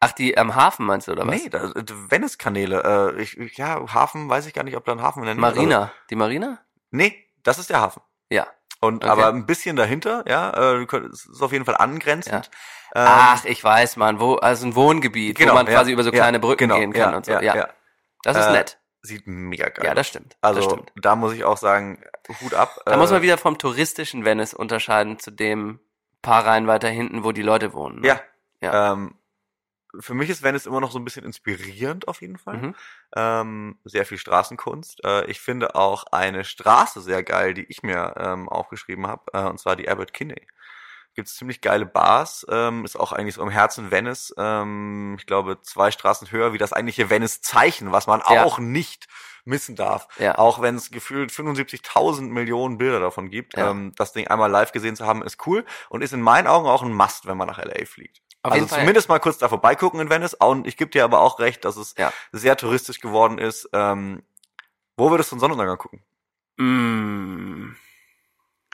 Ach, die am Hafen meinst du, oder was? Nee, da, äh, Venice-Kanäle. Äh, ich, ja, Hafen, weiß ich gar nicht, ob da ein Hafen in der Nähe. Marina. Die Marina? Nee, das ist der Hafen. Ja. Und Okay. aber ein bisschen dahinter, ja, äh, ist auf jeden Fall angrenzend. Ähm, Ach, ich weiß, man, wo, also ein Wohngebiet, genau, wo man ja, quasi über so ja, kleine Brücken genau, gehen kann ja, und so. Ja, Ja, ja. das ist Äh, nett. Sieht mega geil. Ja, aus. das stimmt. also das stimmt. da muss ich auch sagen, Hut ab. Da äh, muss man wieder vom touristischen Venice unterscheiden zu dem paar Reihen weiter hinten, wo die Leute wohnen. ne? Ja. Ja. Ähm, für mich ist Venice immer noch so ein bisschen inspirierend auf jeden Fall. Mhm. Ähm, sehr viel Straßenkunst. Äh, ich finde auch eine Straße sehr geil, die ich mir ähm, aufgeschrieben habe, äh, und zwar die Abbot Kinney. Gibt's ziemlich geile Bars, ähm, ist auch eigentlich so im Herzen Venice. Ähm, ich glaube, zwei Straßen höher wie das eigentliche Venice-Zeichen, was man Ja. auch nicht missen darf. Ja. Auch wenn es gefühlt 75.000 Millionen Bilder davon gibt. Ja. Ähm, das Ding einmal live gesehen zu haben, ist cool und ist in meinen Augen auch ein Must, wenn man nach LA fliegt. Auf also zumindest mal kurz da vorbeigucken in Venice. Und ich gebe dir aber auch recht, dass es Ja. sehr touristisch geworden ist. Ähm, wo würdest du einen Sonnenuntergang gucken? Mm.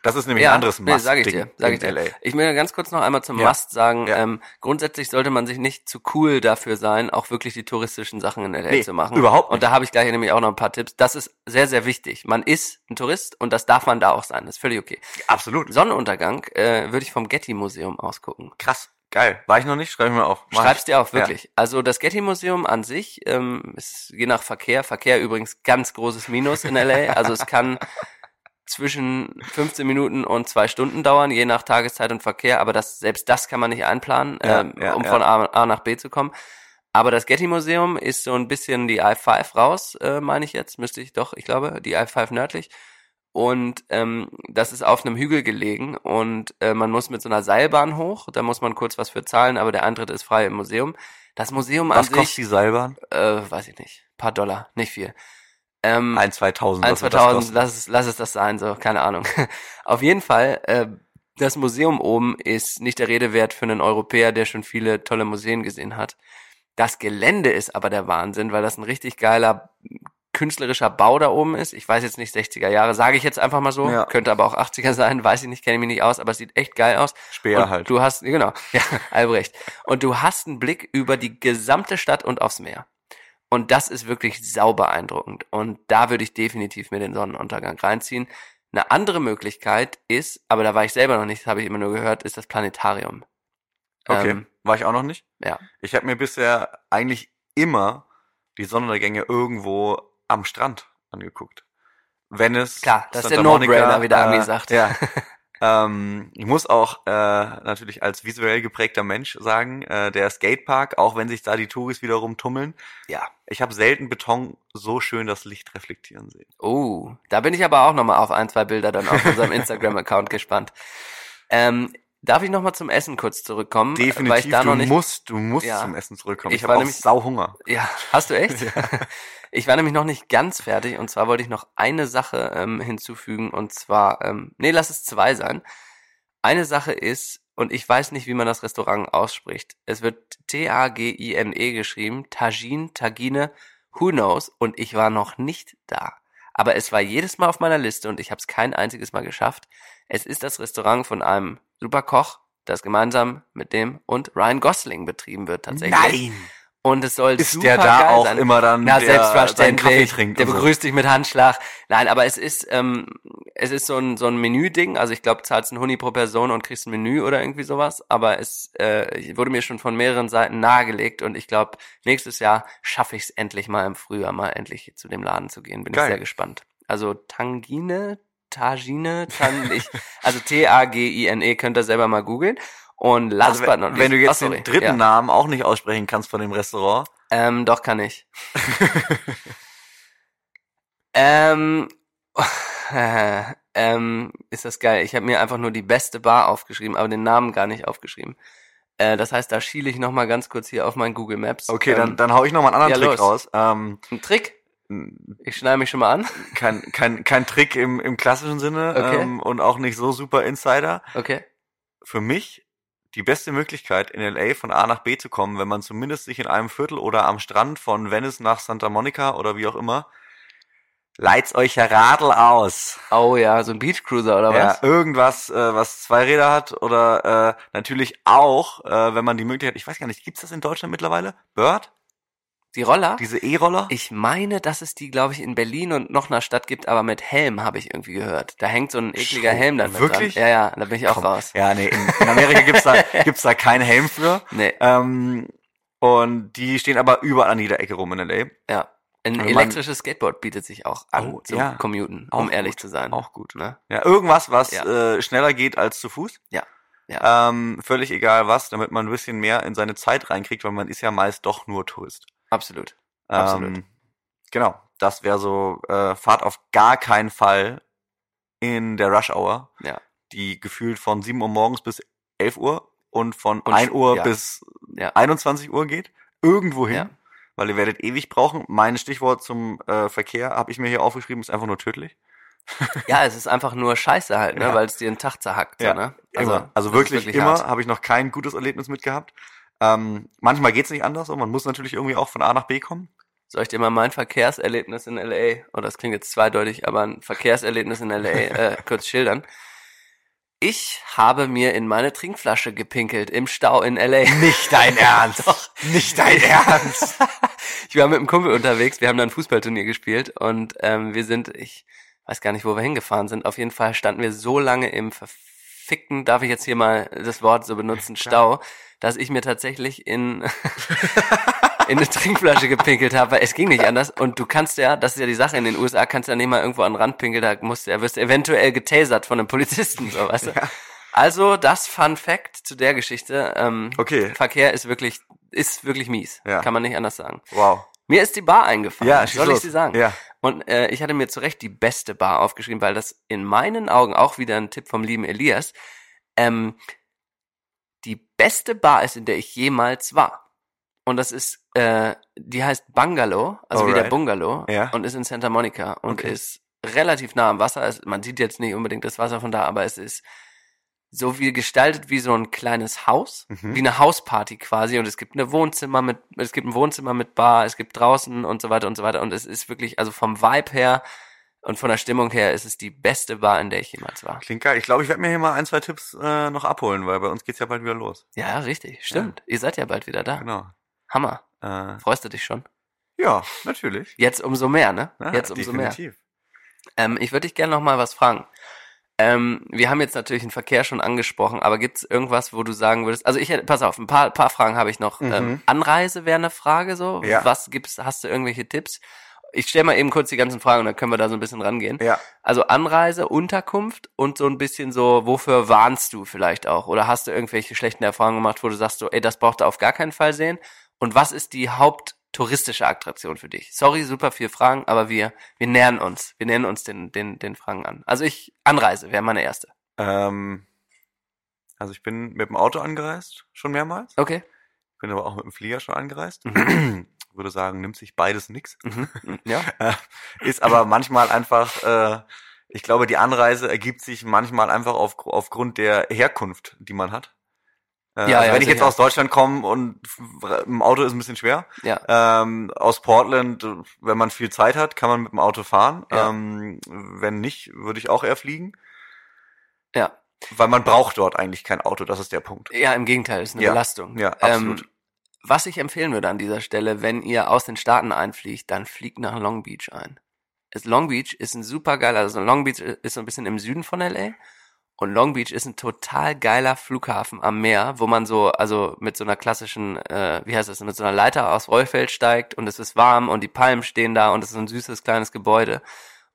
Das ist nämlich Ja, ein anderes nee, Must sag ich dir, sag ich dir. LA. Ich will ganz kurz noch einmal zum Ja. Must sagen, Ja. ähm, grundsätzlich sollte man sich nicht zu cool dafür sein, auch wirklich die touristischen Sachen in LA Nee, zu machen. überhaupt Und da habe ich gleich nämlich auch noch ein paar Tipps. Das ist sehr, sehr wichtig. Man ist ein Tourist und das darf man da auch sein. Das ist völlig okay. Absolut. Sonnenuntergang äh, würde ich vom Getty Museum ausgucken. Krass. Geil. War ich noch nicht? Schreib ich mir auf. Mach Schreib's ich. dir auf, wirklich. Also das Getty Museum an sich ähm, ist je nach Verkehr, Verkehr übrigens ganz großes Minus in LA. Also es kann zwischen 15 Minuten und zwei Stunden dauern, je nach Tageszeit und Verkehr, aber das, selbst das kann man nicht einplanen, Ja, ähm, ja, um ja. von A, A nach B zu kommen. Aber das Getty Museum ist so ein bisschen die I-5 raus, äh, meine ich jetzt, müsste ich doch, ich glaube, die I-5 nördlich. Und ähm, das ist auf einem Hügel gelegen und äh, man muss mit so einer Seilbahn hoch, da muss man kurz was für zahlen, aber der Eintritt ist frei im Museum. Das Museum an Was kostet sich, die Seilbahn? äh, weiß ich nicht, paar Dollar, nicht viel. Ähm, Ein, 2000. ein, was wird das 2000, kosten? lass es, lass es das sein, so, keine Ahnung. Auf jeden Fall, äh, das Museum oben ist nicht der Rede wert für einen Europäer, der schon viele tolle Museen gesehen hat. Das Gelände ist aber der Wahnsinn, weil das ein richtig geiler künstlerischer Bau da oben ist. Ich weiß jetzt nicht 60er Jahre, sage ich jetzt einfach mal so. Ja. Könnte aber auch 80er sein, weiß ich nicht, kenne ich mich nicht aus, aber es sieht echt geil aus. Speer halt. Du hast, genau, ja, Albrecht. Und du hast einen Blick über die gesamte Stadt und aufs Meer. Und das ist wirklich sau beeindruckend. Und da würde ich definitiv mir den Sonnenuntergang reinziehen. Eine andere Möglichkeit ist, aber da war ich selber noch nicht, das habe ich immer nur gehört, ist das Planetarium. Okay. Ähm, War ich auch noch nicht? ja. Ich habe mir bisher eigentlich immer die Sonnenuntergänge irgendwo am Strand angeguckt. Venice, Klar, das ist Santa der No-Brainer, Monica, wie der Ami äh, sagt. Ja. Ähm, ich muss auch äh, natürlich als visuell geprägter Mensch sagen, äh, der Skatepark, auch wenn sich da die Touris wiederum tummeln, Ja. ich habe selten Beton so schön das Licht reflektieren sehen. Oh, da bin ich aber auch nochmal auf ein, zwei Bilder dann auf unserem Instagram-Account gespannt. Ähm, darf ich nochmal zum Essen kurz zurückkommen? Weil ich Definitiv, da du noch nicht, musst, du musst Ja. zum Essen zurückkommen. Ich Ich, war nämlich- sau Hunger. Ja, hast du echt? Ich war nämlich noch nicht ganz fertig und zwar wollte ich noch eine Sache ähm, hinzufügen und zwar, ähm, nee, lass es zwei sein. Eine Sache ist, und ich weiß nicht, wie man das Restaurant ausspricht. Es wird T-A-G-I-N-E E geschrieben, Tagine, Tagine, who knows, und ich war noch nicht da. Aber es war jedes Mal auf meiner Liste und ich habe es kein einziges Mal geschafft. Es ist das Restaurant von einem Superkoch, das gemeinsam mit dem und Ryan Gosling betrieben wird tatsächlich. Und es soll Ist super der da auch sein. immer dann, Na, der seinen Kaffee selbstverständlich. trinkt Der und so? begrüßt dich mit Handschlag. Nein, aber es ist, ähm, es ist so ein, so ein Menü-Ding. Also ich glaube, zahlst ein Huni pro Person und kriegst ein Menü oder irgendwie sowas. Aber es äh, wurde mir schon von mehreren Seiten nahegelegt und ich glaube, nächstes Jahr schaffe ich es endlich mal im Frühjahr mal endlich zu dem Laden zu gehen. Bin Geil. ich sehr gespannt. Also Tangine, Tagine, ich, also T-A-G-I-N-E könnt ihr selber mal googeln. Und last Also, but not wenn du least- jetzt Ach, sorry. den dritten ja. Namen auch nicht aussprechen kannst von dem Restaurant, Ähm, doch kann ich. ähm, äh, ähm, ist das geil. Ich habe mir einfach nur die beste Bar aufgeschrieben, aber den Namen gar nicht aufgeschrieben. Äh, das heißt, da schiele ich noch mal ganz kurz hier auf mein Google Maps. okay, ähm, dann, dann hau ich noch mal einen anderen ja, Trick los. raus. Ähm, Ein Trick? Ich schneide mich schon mal an. kein, kein, kein Trick im, im klassischen Sinne Okay. ähm, und auch nicht so super Insider. Okay. Für mich die beste Möglichkeit in LA von A nach B zu kommen, wenn man zumindest sich in einem Viertel oder am Strand von Venice nach Santa Monica oder wie auch immer, leit's euch ja Radl aus. Oh ja, so ein Beachcruiser oder Ja, was? irgendwas, äh, was zwei Räder hat oder äh, natürlich auch, äh, wenn man die Möglichkeit, ich weiß gar nicht, gibt's das in Deutschland mittlerweile? Bird? Die Roller? Diese E-Roller? Ich meine, dass es die, glaube ich, in Berlin und noch einer Stadt gibt, aber mit Helm habe ich irgendwie gehört. Da hängt so ein ekliger Schon? Helm dann mit Wirklich? dran. Ja, ja, da bin ich auch Komm. raus. Ja, nee, in, in Amerika gibt's da, gibt's da keinen Helm für. Nee, Ähm, und die stehen aber überall an jeder Ecke rum in LA. ja. Ein man- elektrisches Skateboard bietet sich auch an Oh, zum ja. Commuten, Auch um ehrlich gut. zu sein. Auch gut. Ne? Ja, irgendwas, was Ja. äh, schneller geht als zu Fuß. Ja, ja. Ähm, völlig egal was, damit man ein bisschen mehr in seine Zeit reinkriegt, weil man ist ja meist doch nur Tourist. Absolut. Absolut. Ähm, genau, das wäre so, äh, fahrt auf gar keinen Fall in der Rush Hour, Ja. die gefühlt von 7 Uhr morgens bis 11 Uhr und von Und 1 Uhr ja. bis Ja. 21 Uhr geht. Irgendwo hin. Ja. Weil ihr werdet ewig brauchen. Mein Stichwort zum äh, Verkehr habe ich mir hier aufgeschrieben, ist einfach nur tödlich. Ja, es ist einfach nur Scheiße halt, ne, weil es dir einen Tag zerhackt. Ja, so, ne? immer. Also das ist wirklich, immer habe ich noch kein gutes Erlebnis mit gehabt. Ähm, manchmal geht's nicht anders und man muss natürlich irgendwie auch von A nach B kommen. Soll ich dir mal mein Verkehrserlebnis in LA, oh, das klingt jetzt zweideutig, aber ein Verkehrserlebnis in LA äh, kurz schildern? Ich habe mir in meine Trinkflasche gepinkelt im Stau in LA. Nicht dein Ernst. Doch. Nicht dein Ernst. Ich war mit einem Kumpel unterwegs, wir haben da ein Fußballturnier gespielt und ähm, wir sind, ich weiß gar nicht, wo wir hingefahren sind. Auf jeden Fall standen wir so lange im verfickten, darf ich jetzt hier mal das Wort so benutzen, Stau, dass ich mir tatsächlich in in eine Trinkflasche gepinkelt habe, weil es ging nicht anders. Und du kannst ja, das ist ja die Sache, in den USA kannst ja nicht mal irgendwo an den Rand pinkeln, da musst du, ja, wirst du eventuell getasert von einem Polizisten, so weißt du. Also, das Fun Fact zu der Geschichte. Ähm, Okay. Verkehr ist wirklich, ist wirklich mies. Ja. Kann man nicht anders sagen. Wow. Mir ist die Bar eingefallen. Ja, soll ich los. sie sagen? Ja. Und äh, ich hatte mir zu Recht die beste Bar aufgeschrieben, weil das in meinen Augen auch wieder ein Tipp vom lieben Elias. Ähm, die beste Bar ist, in der ich jemals war. Und das ist, äh, die heißt Bungalow, also wie der Alright. Bungalow, Ja. und ist in Santa Monica und Okay. ist relativ nah am Wasser. Also man sieht jetzt nicht unbedingt das Wasser von da, aber es ist so wie gestaltet wie so ein kleines Haus, Mhm. wie eine Hausparty quasi. Und es gibt eine Wohnzimmer mit, es gibt ein Wohnzimmer mit Bar, es gibt draußen und so weiter und so weiter. Und es ist wirklich, also vom Vibe her und von der Stimmung her ist es die beste Bar, in der ich jemals war. Klingt geil. Ich glaube, ich werde mir hier mal ein, zwei Tipps äh, noch abholen, weil bei uns geht's ja bald wieder los. Ja, richtig, stimmt. Ihr seid ja bald wieder da. Genau. Hammer. Äh, Freust du dich schon? ja, natürlich. Jetzt umso mehr, ne? Ja, Jetzt umso mehr. definitiv. Ähm, ich würde dich gerne noch mal was fragen. Ähm, wir haben jetzt natürlich den Verkehr schon angesprochen, aber gibt es irgendwas, wo du sagen würdest, also ich hätte, pass auf, ein paar, paar Fragen habe ich noch. Mhm. Ähm, Anreise wäre eine Frage so. Ja. Was gibt's, hast du irgendwelche Tipps? ich stelle mal eben kurz die ganzen Fragen und dann können wir da so ein bisschen rangehen. Ja. Also Anreise, Unterkunft und so ein bisschen so, wofür warnst du vielleicht auch? Oder hast du irgendwelche schlechten Erfahrungen gemacht, wo du sagst so, ey, das braucht er auf gar keinen Fall sehen? Und was ist die haupttouristische Attraktion für dich? Sorry, super viele Fragen, aber wir, wir nähern uns. Wir nähern uns den, den, den Fragen an. Also ich, Anreise wäre meine erste. Ähm, also ich bin mit dem Auto angereist, schon mehrmals. Okay. Bin aber auch mit dem Flieger schon angereist. Mhm. Würde sagen, nimmt sich beides nix. Mhm. Ja. Äh, ist aber manchmal einfach, äh, ich glaube, die Anreise ergibt sich manchmal einfach auf, aufgrund der Herkunft, die man hat. Äh, Ja, also ja, wenn ich jetzt aus Deutschland komme und im Auto ist ein bisschen schwer. Ja. Ähm, aus Portland, wenn man viel Zeit hat, kann man mit dem Auto fahren. Ja. Ähm, wenn nicht, würde ich auch eher fliegen. Ja. Weil man braucht dort eigentlich kein Auto, das ist der Punkt. Ja, im Gegenteil, ist eine Ja. Belastung. Ja, absolut. Ähm, was ich empfehlen würde an dieser Stelle, wenn ihr aus den Staaten einfliegt, dann fliegt nach Long Beach ein. Long Beach ist ein super geiler, also Long Beach ist so ein bisschen im Süden von LA. Und Long Beach ist ein total geiler Flughafen am Meer, wo man so, also mit so einer klassischen, äh, wie heißt das, mit so einer Leiter aus Rollfeld steigt und es ist warm und die Palmen stehen da und es ist ein süßes kleines Gebäude.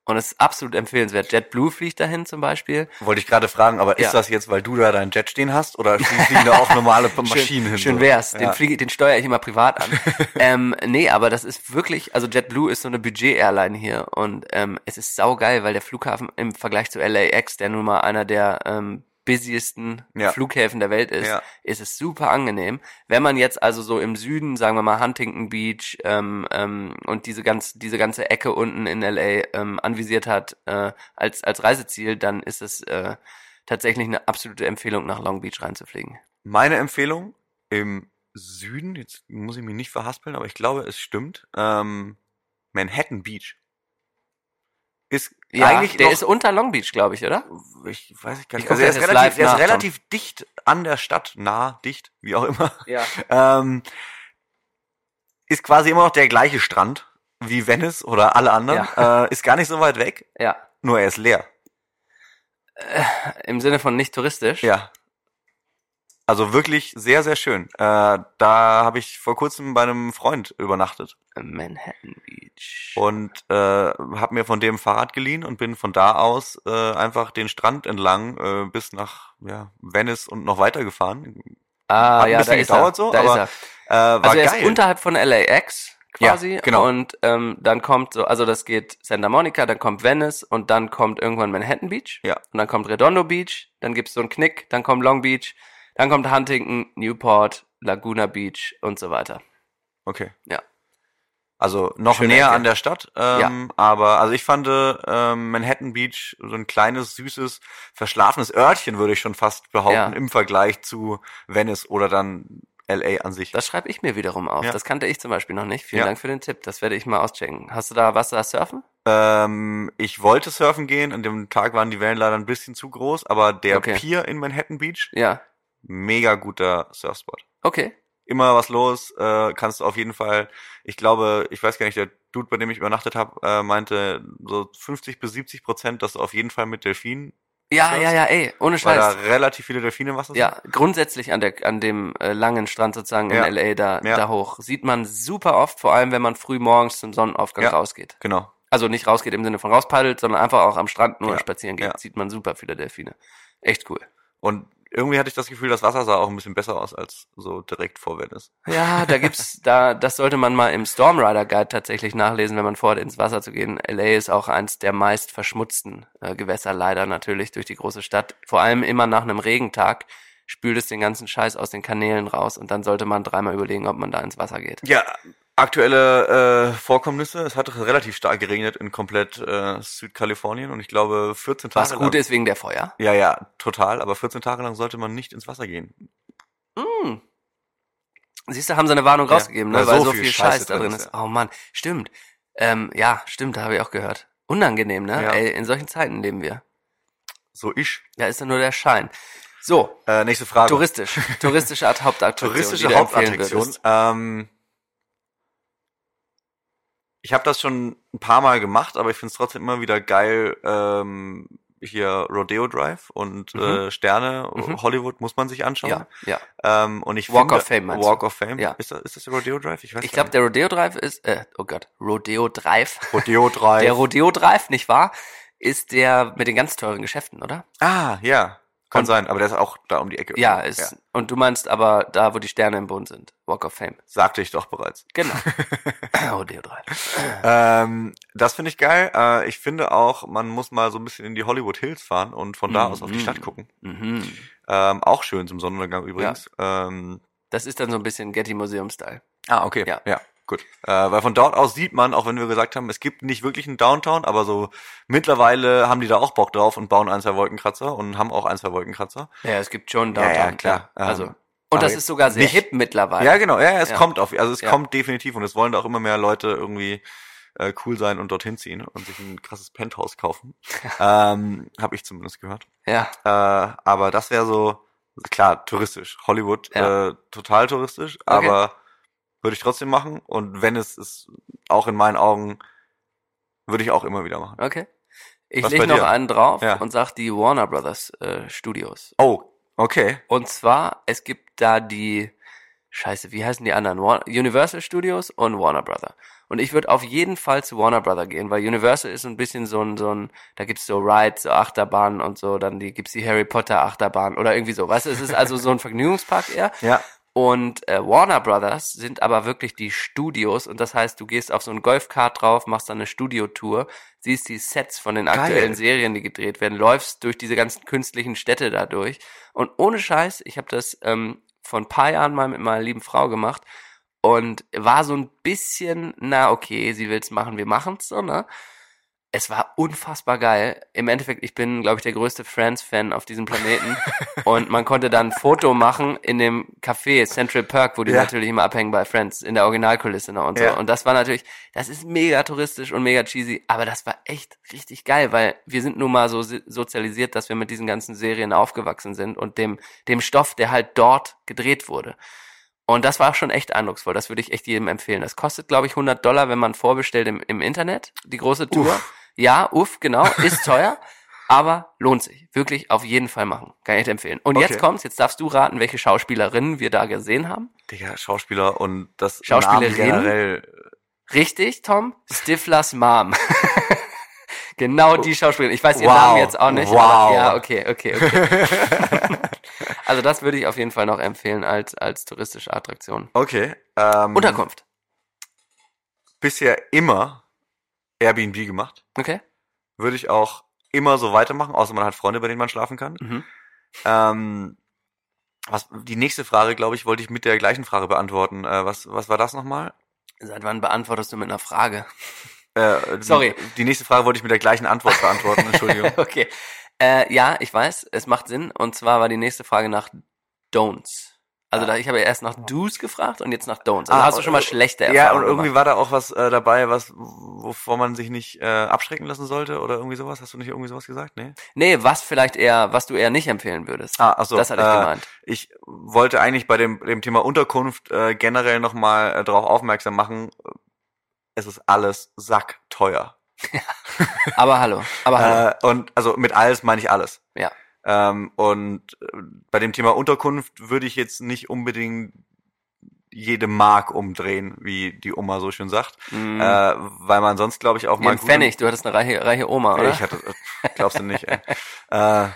Und es ist absolut empfehlenswert. JetBlue fliegt dahin zum Beispiel. Wollte ich gerade fragen, aber Ja. ist das jetzt, weil du da deinen Jet stehen hast oder fliegen da auch normale Maschinen schön, hin? Schön wär's. Den, Ja. fliege, den steuere ich immer privat an. ähm, nee, aber das ist wirklich, also JetBlue ist so eine Budget-Airline hier und ähm, es ist saugeil, weil der Flughafen im Vergleich zu LAX, der nun mal einer der ähm, busiesten Ja. Flughäfen der Welt ist, Ja. ist es super angenehm. Wenn man jetzt also so im Süden, sagen wir mal Huntington Beach ähm, ähm, und diese ganz diese ganze Ecke unten in LA ähm, anvisiert hat äh, als als Reiseziel, dann ist es äh, tatsächlich eine absolute Empfehlung, nach Long Beach reinzufliegen. Meine Empfehlung im Süden, jetzt muss ich mich nicht verhaspeln, aber ich glaube, es stimmt, ähm, Manhattan Beach. Ist Ja, eigentlich der noch, ist unter Long Beach, glaube ich, oder? ich weiß ich gar Ich nicht. guck Also er ist relativ, er ist relativ dicht an der Stadt, nah, dicht, wie auch immer. Ja. Ähm, ist quasi immer noch der gleiche Strand wie Venice oder alle anderen. Äh, ist gar nicht so weit weg, Ja. nur er ist leer. Im Sinne von nicht touristisch. Ja. Also wirklich sehr, sehr schön. Äh, da habe ich vor kurzem bei einem Freund übernachtet Manhattan Beach. und äh, habe mir von dem ein Fahrrad geliehen und bin von da aus äh, einfach den Strand entlang äh, bis nach ja, Venice und noch weiter gefahren. ah, hat ein ja, da bisschen ist gedauert er. so, da aber ist er. Äh, war Also er geil. ist unterhalb von LAX quasi. Ja, genau. Und ähm, dann kommt so, also das geht Santa Monica, dann kommt Venice und dann kommt irgendwann Manhattan Beach. Ja. Und dann kommt Redondo Beach, dann gibt's so einen Knick, dann kommt Long Beach, dann kommt Huntington, Newport, Laguna Beach und so weiter. Okay. Ja. Also noch Schöne näher Ecke. an der Stadt, ähm, aber also ich fand ähm, Manhattan Beach so ein kleines, süßes, verschlafenes Örtchen, würde ich schon fast behaupten, Ja. im Vergleich zu Venice oder dann LA an sich. Das schreibe ich mir wiederum auf. Ja. Das kannte ich zum Beispiel noch nicht. Vielen Ja. Dank für den Tipp. Das werde ich mal auschecken. Hast du da, was da surfen? Ähm, ich wollte surfen gehen, an dem Tag waren die Wellen leider ein bisschen zu groß, aber der Okay. Pier in Manhattan Beach, Ja. Mega guter Surfspot. Okay. Immer was los, äh, kannst du auf jeden Fall, ich glaube, ich weiß gar nicht, der Dude, bei dem ich übernachtet habe, äh, meinte so 50 bis 70 Prozent, dass du auf jeden Fall mit Delfinen, Ja, Surfst? ja, ja, ey, ohne weil da Scheiß. relativ viele Delfine im Wasser sind. Ja, grundsätzlich an der an dem äh, langen Strand sozusagen Ja. in LA da Ja. da hoch sieht man super oft, vor allem wenn man früh morgens zum Sonnenaufgang Ja. rausgeht. Genau. Also nicht rausgeht im Sinne von rauspaddelt, sondern einfach auch am Strand nur Ja. spazieren geht, Ja. sieht man super viele Delfine. Echt cool. Und irgendwie hatte ich das Gefühl, das Wasser sah auch ein bisschen besser aus als so direkt vor Venice. Ja, da gibt's, da, das sollte man mal im Stormrider Guide tatsächlich nachlesen, wenn man vorhat, ins Wasser zu gehen. LA ist auch eins der meist verschmutzten äh, Gewässer, leider natürlich durch die große Stadt. Vor allem immer nach einem Regentag spült es den ganzen Scheiß aus den Kanälen raus und dann sollte man dreimal überlegen, ob man da ins Wasser geht. Ja, aktuelle äh, Vorkommnisse. Es hat relativ stark geregnet in komplett äh, Südkalifornien und ich glaube 14 Tage Was lang. gut ist wegen der Feuer. Ja, ja, total. Aber 14 Tage lang sollte man nicht ins Wasser gehen. Mm. Siehst du, haben sie eine Warnung Ja, rausgegeben, ne? weil weil so so viel viel Scheiße Scheiß da drin ist, ist. Oh Mann, stimmt. Ähm, ja, stimmt, da habe ich auch gehört. Unangenehm, ne? Ja. Ey, in solchen Zeiten leben wir. So ich. Da ist ja nur der Schein. So, Äh, nächste Frage. touristisch. Touristische Art Hauptattraktion. Touristische Hauptattraktion. Ähm, ich habe das schon ein paar Mal gemacht, aber ich finde es trotzdem immer wieder geil, ähm, hier Rodeo Drive und äh, Sterne, Mhm. Hollywood muss man sich anschauen. Ja, ja. Ähm, und ich Walk finde, of Fame? Walk of Fame. Ja. Ist, das, ist das der Rodeo Drive? Ich weiß Ich glaube, der Rodeo Drive ist, äh, oh Gott, Rodeo Drive. Rodeo Drive. Der Rodeo Drive, nicht wahr? Ist der mit den ganz teuren Geschäften, oder? ah, ja. Kann Und- sein, aber der ist auch da um die Ecke. Ja, ist, und du meinst aber da, wo die Sterne im Boden sind. Walk of Fame. Sagte ich doch bereits. Genau. Rodeo Drive. Ähm, das finde ich geil. Äh, ich finde auch, man muss mal so ein bisschen in die Hollywood Hills fahren und von da aus auf die Mhm. Stadt gucken. Mhm. Ähm, auch schön zum Sonnenuntergang übrigens. Ähm, Das ist dann so ein bisschen Getty Museum Style. ah, okay. Ja. ja. Gut. Äh, weil von dort aus sieht man, auch wenn wir gesagt haben, es gibt nicht wirklich einen Downtown, aber so mittlerweile haben die da auch Bock drauf und bauen ein, zwei Wolkenkratzer und haben auch ein, zwei Wolkenkratzer. Ja, es gibt schon Ja, ja, Downtown. klar. Also. Ähm, Und das ist sogar sehr nicht- hip mittlerweile. Ja, genau. Ja, ja, es Ja. kommt auf, also es Ja. kommt definitiv und es wollen da auch immer mehr Leute irgendwie äh, cool sein und dorthin ziehen und sich ein krasses Penthouse kaufen. ähm, Habe ich zumindest gehört. Ja. Äh, aber das wäre so, klar, touristisch. Hollywood, Ja. äh, total touristisch, aber würde ich trotzdem machen. Und wenn es ist, auch in meinen Augen, würde ich auch immer wieder machen. Okay. Ich Was leg bei noch dir? einen drauf Ja. und sag die Warner Brothers äh, Studios. Oh, okay. Und zwar, es gibt da die, scheiße, wie heißen die anderen? War Universal Studios und Warner Brother. Und ich würde auf jeden Fall zu Warner Brother gehen, weil Universal ist so ein bisschen so ein, so ein, da gibt's so Rides, so Achterbahnen und so, dann die, gibt's die Harry Potter Achterbahn oder irgendwie so. Weißt du, es ist also so ein Vergnügungspark eher. Ja. Und äh, Warner Brothers sind aber wirklich die Studios. Und das heißt, du gehst auf so ein Golfkart drauf, machst dann eine Studiotour, siehst die Sets von den aktuellen Serien, die gedreht werden, läufst durch diese ganzen künstlichen Städte da durch. Und ohne Scheiß, ich habe das ähm, vor ein paar Jahren mal mit meiner lieben Frau gemacht und war so ein bisschen, na okay, sie will's machen, wir machen's so, ne? Es war unfassbar geil. Im Endeffekt, ich bin, glaube ich, der größte Friends-Fan auf diesem Planeten. und man konnte dann ein Foto machen in dem Café Central Perk, wo die Ja. natürlich immer abhängen bei Friends, in der Originalkulisse noch und so. Ja. Und das war natürlich, das ist mega touristisch und mega cheesy, aber das war echt richtig geil, weil wir sind nun mal so si- sozialisiert, dass wir mit diesen ganzen Serien aufgewachsen sind und dem, dem Stoff, der halt dort gedreht wurde. Und das war schon echt eindrucksvoll. Das würde ich echt jedem empfehlen. Das kostet, glaube ich, 100 Dollar, wenn man vorbestellt im, im Internet, die große Tour. Uff. Ja, uff, genau, ist teuer, aber lohnt sich. Wirklich auf jeden Fall machen. Kann ich empfehlen. Und Okay. jetzt kommt's, jetzt darfst du raten, welche Schauspielerinnen wir da gesehen haben. Digga, Schauspieler und das Schauspielerin? Richtig, Tom? Stiflers Mom. genau die Schauspielerin. Ich weiß ihren Wow. Namen jetzt auch nicht. Wow. Aber, ja, okay, okay, okay. also das würde ich auf jeden Fall noch empfehlen als, als touristische Attraktion. Okay. Ähm, Unterkunft. Bisher immer Airbnb gemacht. Okay? Würde ich auch immer so weitermachen, außer man hat Freunde, bei denen man schlafen kann. Mhm. Ähm, was, die nächste Frage, glaube ich, wollte ich mit der gleichen Frage beantworten. Äh, was, was war das nochmal? Seit wann beantwortest du mit einer Frage? Äh, die- Sorry. Die nächste Frage wollte ich mit der gleichen Antwort beantworten. Entschuldigung. okay. Äh, ja, ich weiß, es macht Sinn. Und zwar war die nächste Frage nach Don'ts. Also da, ich habe ja erst nach Do's gefragt und jetzt nach Don'ts. Also Ah, hast du schon mal äh, schlechte Ja, Erfahrungen und irgendwie gemacht. war da auch was äh, dabei, was wovor man sich nicht äh, abschrecken lassen sollte oder irgendwie sowas. Hast du nicht irgendwie sowas gesagt? Nee. Nee, was vielleicht eher, was du eher nicht empfehlen würdest. Ah, achso, das hatte ich äh, gemeint. Ich wollte eigentlich bei dem, dem Thema Unterkunft äh, generell nochmal äh, darauf aufmerksam machen. Es ist alles sackteuer. Aber hallo. Aber hallo. Äh, und also mit alles meine ich alles. Ja. Ähm, und äh, bei dem Thema Unterkunft würde ich jetzt nicht unbedingt jede Mark umdrehen, wie die Oma so schön sagt, Mm, äh, weil man sonst glaube ich auch mal Jeden Pfennig, du hattest eine reiche, reiche Oma, oder? Ich hatte, glaubst du nicht? Ey. äh,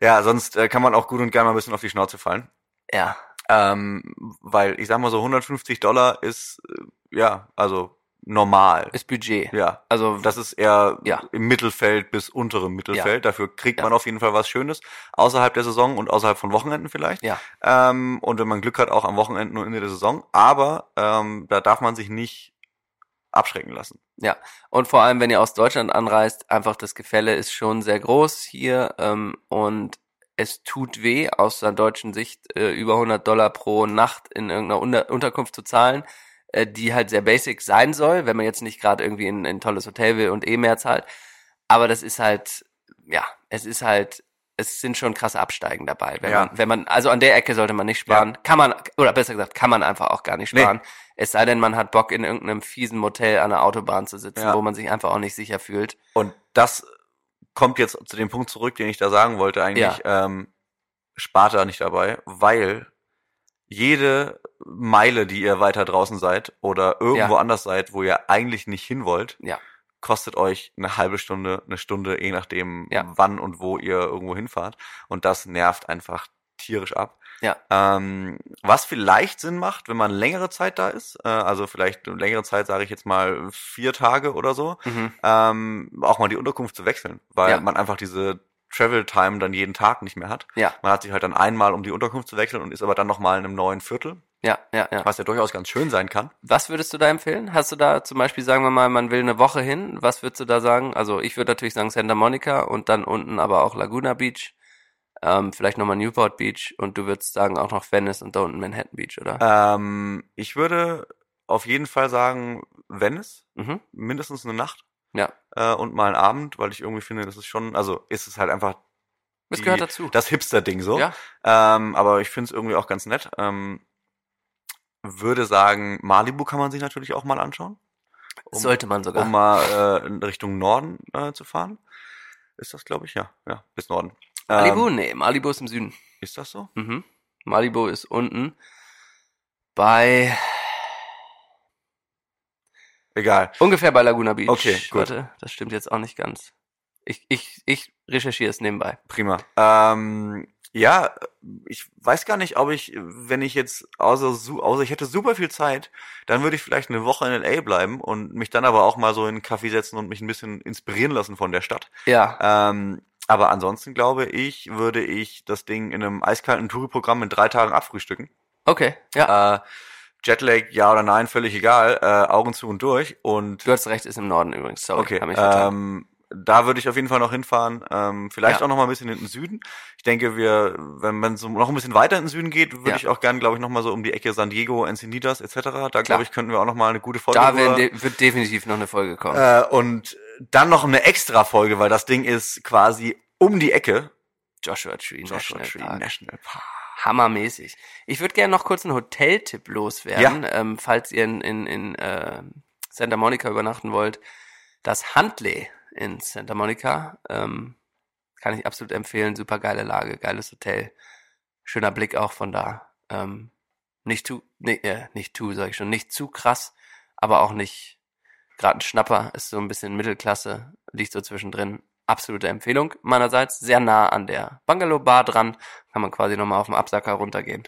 ja, sonst äh, kann man auch gut und gerne mal ein bisschen auf die Schnauze fallen. ja. Ähm, weil ich sag mal so 150 Dollar ist äh, ja also normal. Ist Budget. Ja, Also, das ist eher Ja. im Mittelfeld bis unterem Mittelfeld. Dafür kriegt Ja. man auf jeden Fall was Schönes außerhalb der Saison und außerhalb von Wochenenden vielleicht. ja. Ähm, und wenn man Glück hat, auch am Wochenenden und Ende der Saison. Aber ähm, da darf man sich nicht abschrecken lassen. Ja, und vor allem, wenn ihr aus Deutschland anreist, einfach das Gefälle ist schon sehr groß hier ähm, und es tut weh, aus der deutschen Sicht äh, über 100 Dollar pro Nacht in irgendeiner Unter Unterkunft zu zahlen, äh, die halt sehr basic sein soll, wenn man jetzt nicht gerade irgendwie in, in ein tolles Hotel will und eh mehr zahlt. Aber das ist halt, ja, es ist halt, es sind schon krasse Absteigen dabei. Wenn, Ja. man, wenn man, also an der Ecke sollte man nicht sparen. Kann man, oder besser gesagt, kann man einfach auch gar nicht Nee. sparen. Es sei denn, man hat Bock, in irgendeinem fiesen Motel an der Autobahn zu sitzen, Ja. wo man sich einfach auch nicht sicher fühlt. Und das kommt jetzt zu dem Punkt zurück, den ich da sagen wollte eigentlich, ähm, spart da nicht dabei, weil jede Meile, die ihr weiter draußen seid oder irgendwo Ja. anders seid, wo ihr eigentlich nicht hin wollt, Ja. kostet euch eine halbe Stunde, eine Stunde, je nachdem, Ja. wann und wo ihr irgendwo hinfahrt. Und das nervt einfach tierisch ab. Ja. Ähm, was vielleicht Sinn macht, wenn man längere Zeit da ist, äh, also vielleicht längere Zeit, sage ich jetzt mal vier Tage oder so, Mhm. ähm, auch mal die Unterkunft zu wechseln, weil Ja. man einfach diese Travel Time dann jeden Tag nicht mehr hat. Ja, Man hat sich halt dann einmal um die Unterkunft zu wechseln und ist aber dann nochmal in einem neuen Viertel, ja, ja, ja. was ja durchaus ganz schön sein kann. Was würdest du da empfehlen? Hast du da zum Beispiel, sagen wir mal, man will eine Woche hin, was würdest du da sagen? Also ich würde natürlich sagen Santa Monica und dann unten aber auch Laguna Beach, ähm, vielleicht nochmal Newport Beach und du würdest sagen auch noch Venice und da unten Manhattan Beach, oder? Ähm, ich würde auf jeden Fall sagen, Venice, Mhm. mindestens eine Nacht Ja, äh, und mal einen Abend, weil ich irgendwie finde, das ist schon, also ist es halt einfach das die- gehört dazu. das Hipster-Ding so. Ja, Ähm, aber ich finde es irgendwie auch ganz nett. Ähm, würde sagen, Malibu kann man sich natürlich auch mal anschauen. Um, sollte man sogar. um mal äh, in Richtung Norden äh, zu fahren. Ist das, glaube ich, ja. Ja, bis Norden. Malibu? Ähm, Nee, Malibu ist im Süden. ist das so? Mhm. Malibu ist unten bei Egal. ungefähr bei Laguna Beach. Okay, gut. Warte, das stimmt jetzt auch nicht ganz. Ich, ich, ich recherchiere es nebenbei. Prima. Ähm, ja, ich weiß gar nicht, ob ich, wenn ich jetzt, außer, außer ich hätte super viel Zeit, dann würde ich vielleicht eine Woche in L.A. bleiben und mich dann aber auch mal so in einen Café setzen und mich ein bisschen inspirieren lassen von der Stadt. Ja, Ähm, aber ansonsten glaube ich, würde ich das Ding in einem eiskalten Touri-Programm in drei Tagen abfrühstücken. okay, ja. Äh, Jetlag, ja oder nein, völlig egal. Äh, Augen zu und durch. Und Du hast recht, ist im Norden übrigens. Sorry, okay, ähm, da würde ich auf jeden Fall noch hinfahren. Ähm, vielleicht Ja. auch noch mal ein bisschen in den Süden. Ich denke, wir, wenn man so noch ein bisschen weiter in den Süden geht, würde Ja. ich auch gern, glaube ich, noch mal so um die Ecke San Diego, Encinitas etc. Da glaube ich, könnten wir auch noch mal eine gute Folge da werden de wird definitiv noch eine Folge kommen. äh, und dann noch eine extra Folge, weil das Ding ist quasi um die Ecke. Joshua Tree Joshua National Tree Park. National Park. Hammermäßig. Ich würde gerne noch kurz einen Hoteltipp loswerden, ähm, falls ihr in, in, in äh, Santa Monica übernachten wollt. Das Huntley in Santa Monica ähm, kann ich absolut empfehlen. Super geile Lage, geiles Hotel. Schöner Blick auch von da. Ähm, nicht zu, nee, äh, nicht zu, sag ich schon, nicht zu krass, aber auch nicht gerade ein Schnapper. Ist so ein bisschen Mittelklasse, liegt so zwischendrin. Absolute Empfehlung meinerseits. Sehr nah an der Bungalow Bar dran kann man quasi nochmal auf dem Absacker runtergehen.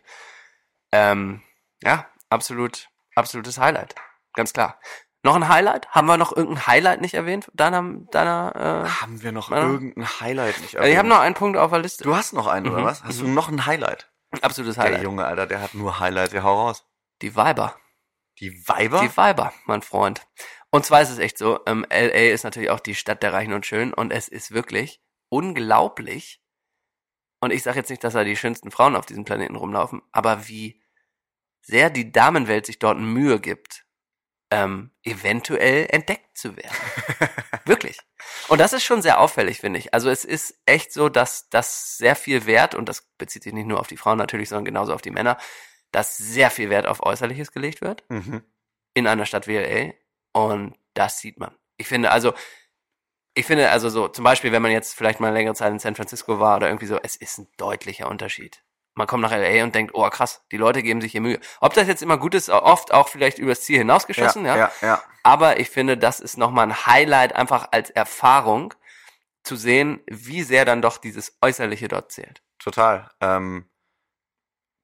Ähm, ja, absolut, absolutes Highlight. Ganz klar. Noch ein Highlight? Haben wir noch irgendein Highlight nicht erwähnt? Deiner, deiner, Haben wir noch Ja. irgendein Highlight nicht äh, ich habe noch einen Punkt auf der Liste. Du hast noch einen, oder Mhm, was? Hast du mhm. noch ein Highlight? Absolutes Der Highlight. Junge, Alter, der hat nur Highlights. Ja, hau raus. Die Weiber. Die Weiber? Die Weiber, mein Freund. Und zwar ist es echt so, ähm, LA ist natürlich auch die Stadt der Reichen und Schönen und es ist wirklich unglaublich. Und ich sage jetzt nicht, dass da die schönsten Frauen auf diesem Planeten rumlaufen, aber wie sehr die Damenwelt sich dort Mühe gibt, ähm, eventuell entdeckt zu werden. Wirklich. Und das ist schon sehr auffällig, finde ich. Also es ist echt so, dass das sehr viel Wert, und das bezieht sich nicht nur auf die Frauen natürlich, sondern genauso auf die Männer, dass sehr viel Wert auf Äußerliches gelegt wird mhm. in einer Stadt wie LA und das sieht man. Ich finde also, ich finde also so, zum Beispiel, wenn man jetzt vielleicht mal eine längere Zeit in San Francisco war oder irgendwie so, es ist ein deutlicher Unterschied. Man kommt nach LA und denkt, oh krass, die Leute geben sich hier Mühe. Ob das jetzt immer gut ist, oft auch vielleicht übers Ziel hinausgeschossen, ja. ja, ja. Aber ich finde, das ist nochmal ein Highlight einfach als Erfahrung zu sehen, wie sehr dann doch dieses Äußerliche dort zählt. Total. Ähm,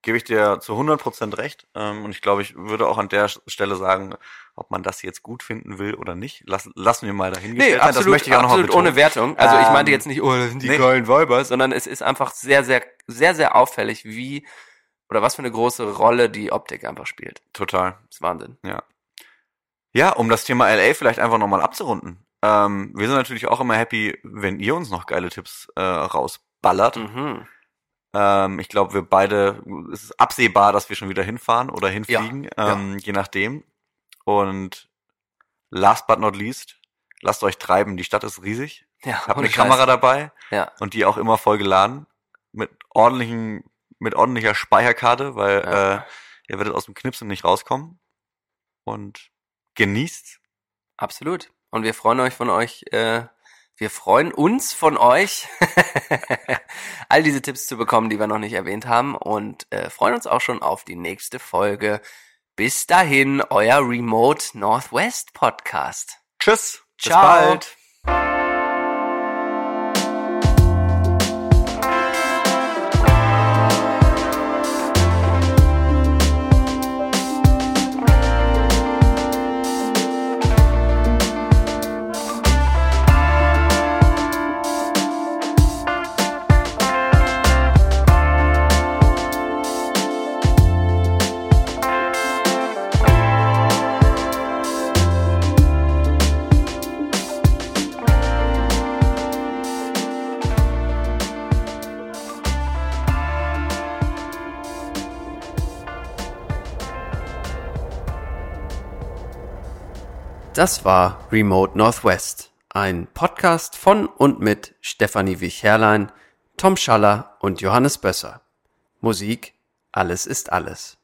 Gebe ich dir zu 100% recht. Ähm, und ich glaube, ich würde auch an der Stelle sagen, ob man das jetzt gut finden will oder nicht, lass, lassen wir mal dahingestellt sein. Das möchte ich auch noch absolut ohne. Wertung. Also ich Ähm, meinte jetzt nicht, oh, das sind die nee. geilen Weiber, sondern es ist einfach sehr, sehr, sehr, sehr auffällig, wie oder was für eine große Rolle die Optik einfach spielt. Total. Das ist Wahnsinn. Ja, um das Thema LA vielleicht einfach nochmal abzurunden. Ähm, wir sind natürlich auch immer happy, wenn ihr uns noch geile Tipps äh, rausballert. Mhm. Ähm, ich glaube, wir beide, es ist absehbar, dass wir schon wieder hinfahren oder hinfliegen, Ja, ähm, je nachdem. Und last but not least, lasst euch treiben. Die Stadt ist riesig. Ja, Habt eine Kamera Scheiß. dabei Ja, und die auch immer voll geladen. Mit ordentlichen, mit ordentlicher Speicherkarte, weil Ja. äh, ihr werdet aus dem Knipsen nicht rauskommen. Und genießt. absolut. Und wir freuen euch von euch, äh, wir freuen uns von euch, all diese Tipps zu bekommen, die wir noch nicht erwähnt haben und äh, freuen uns auch schon auf die nächste Folge. Bis dahin, euer Remote Northwest Podcast. Tschüss. Ciao. Bis bald. Das war Remote Northwest, ein Podcast von und mit Stefanie Wich-Herrlein, Tom Schaller und Johannes Bösser. Musik Alles ist alles.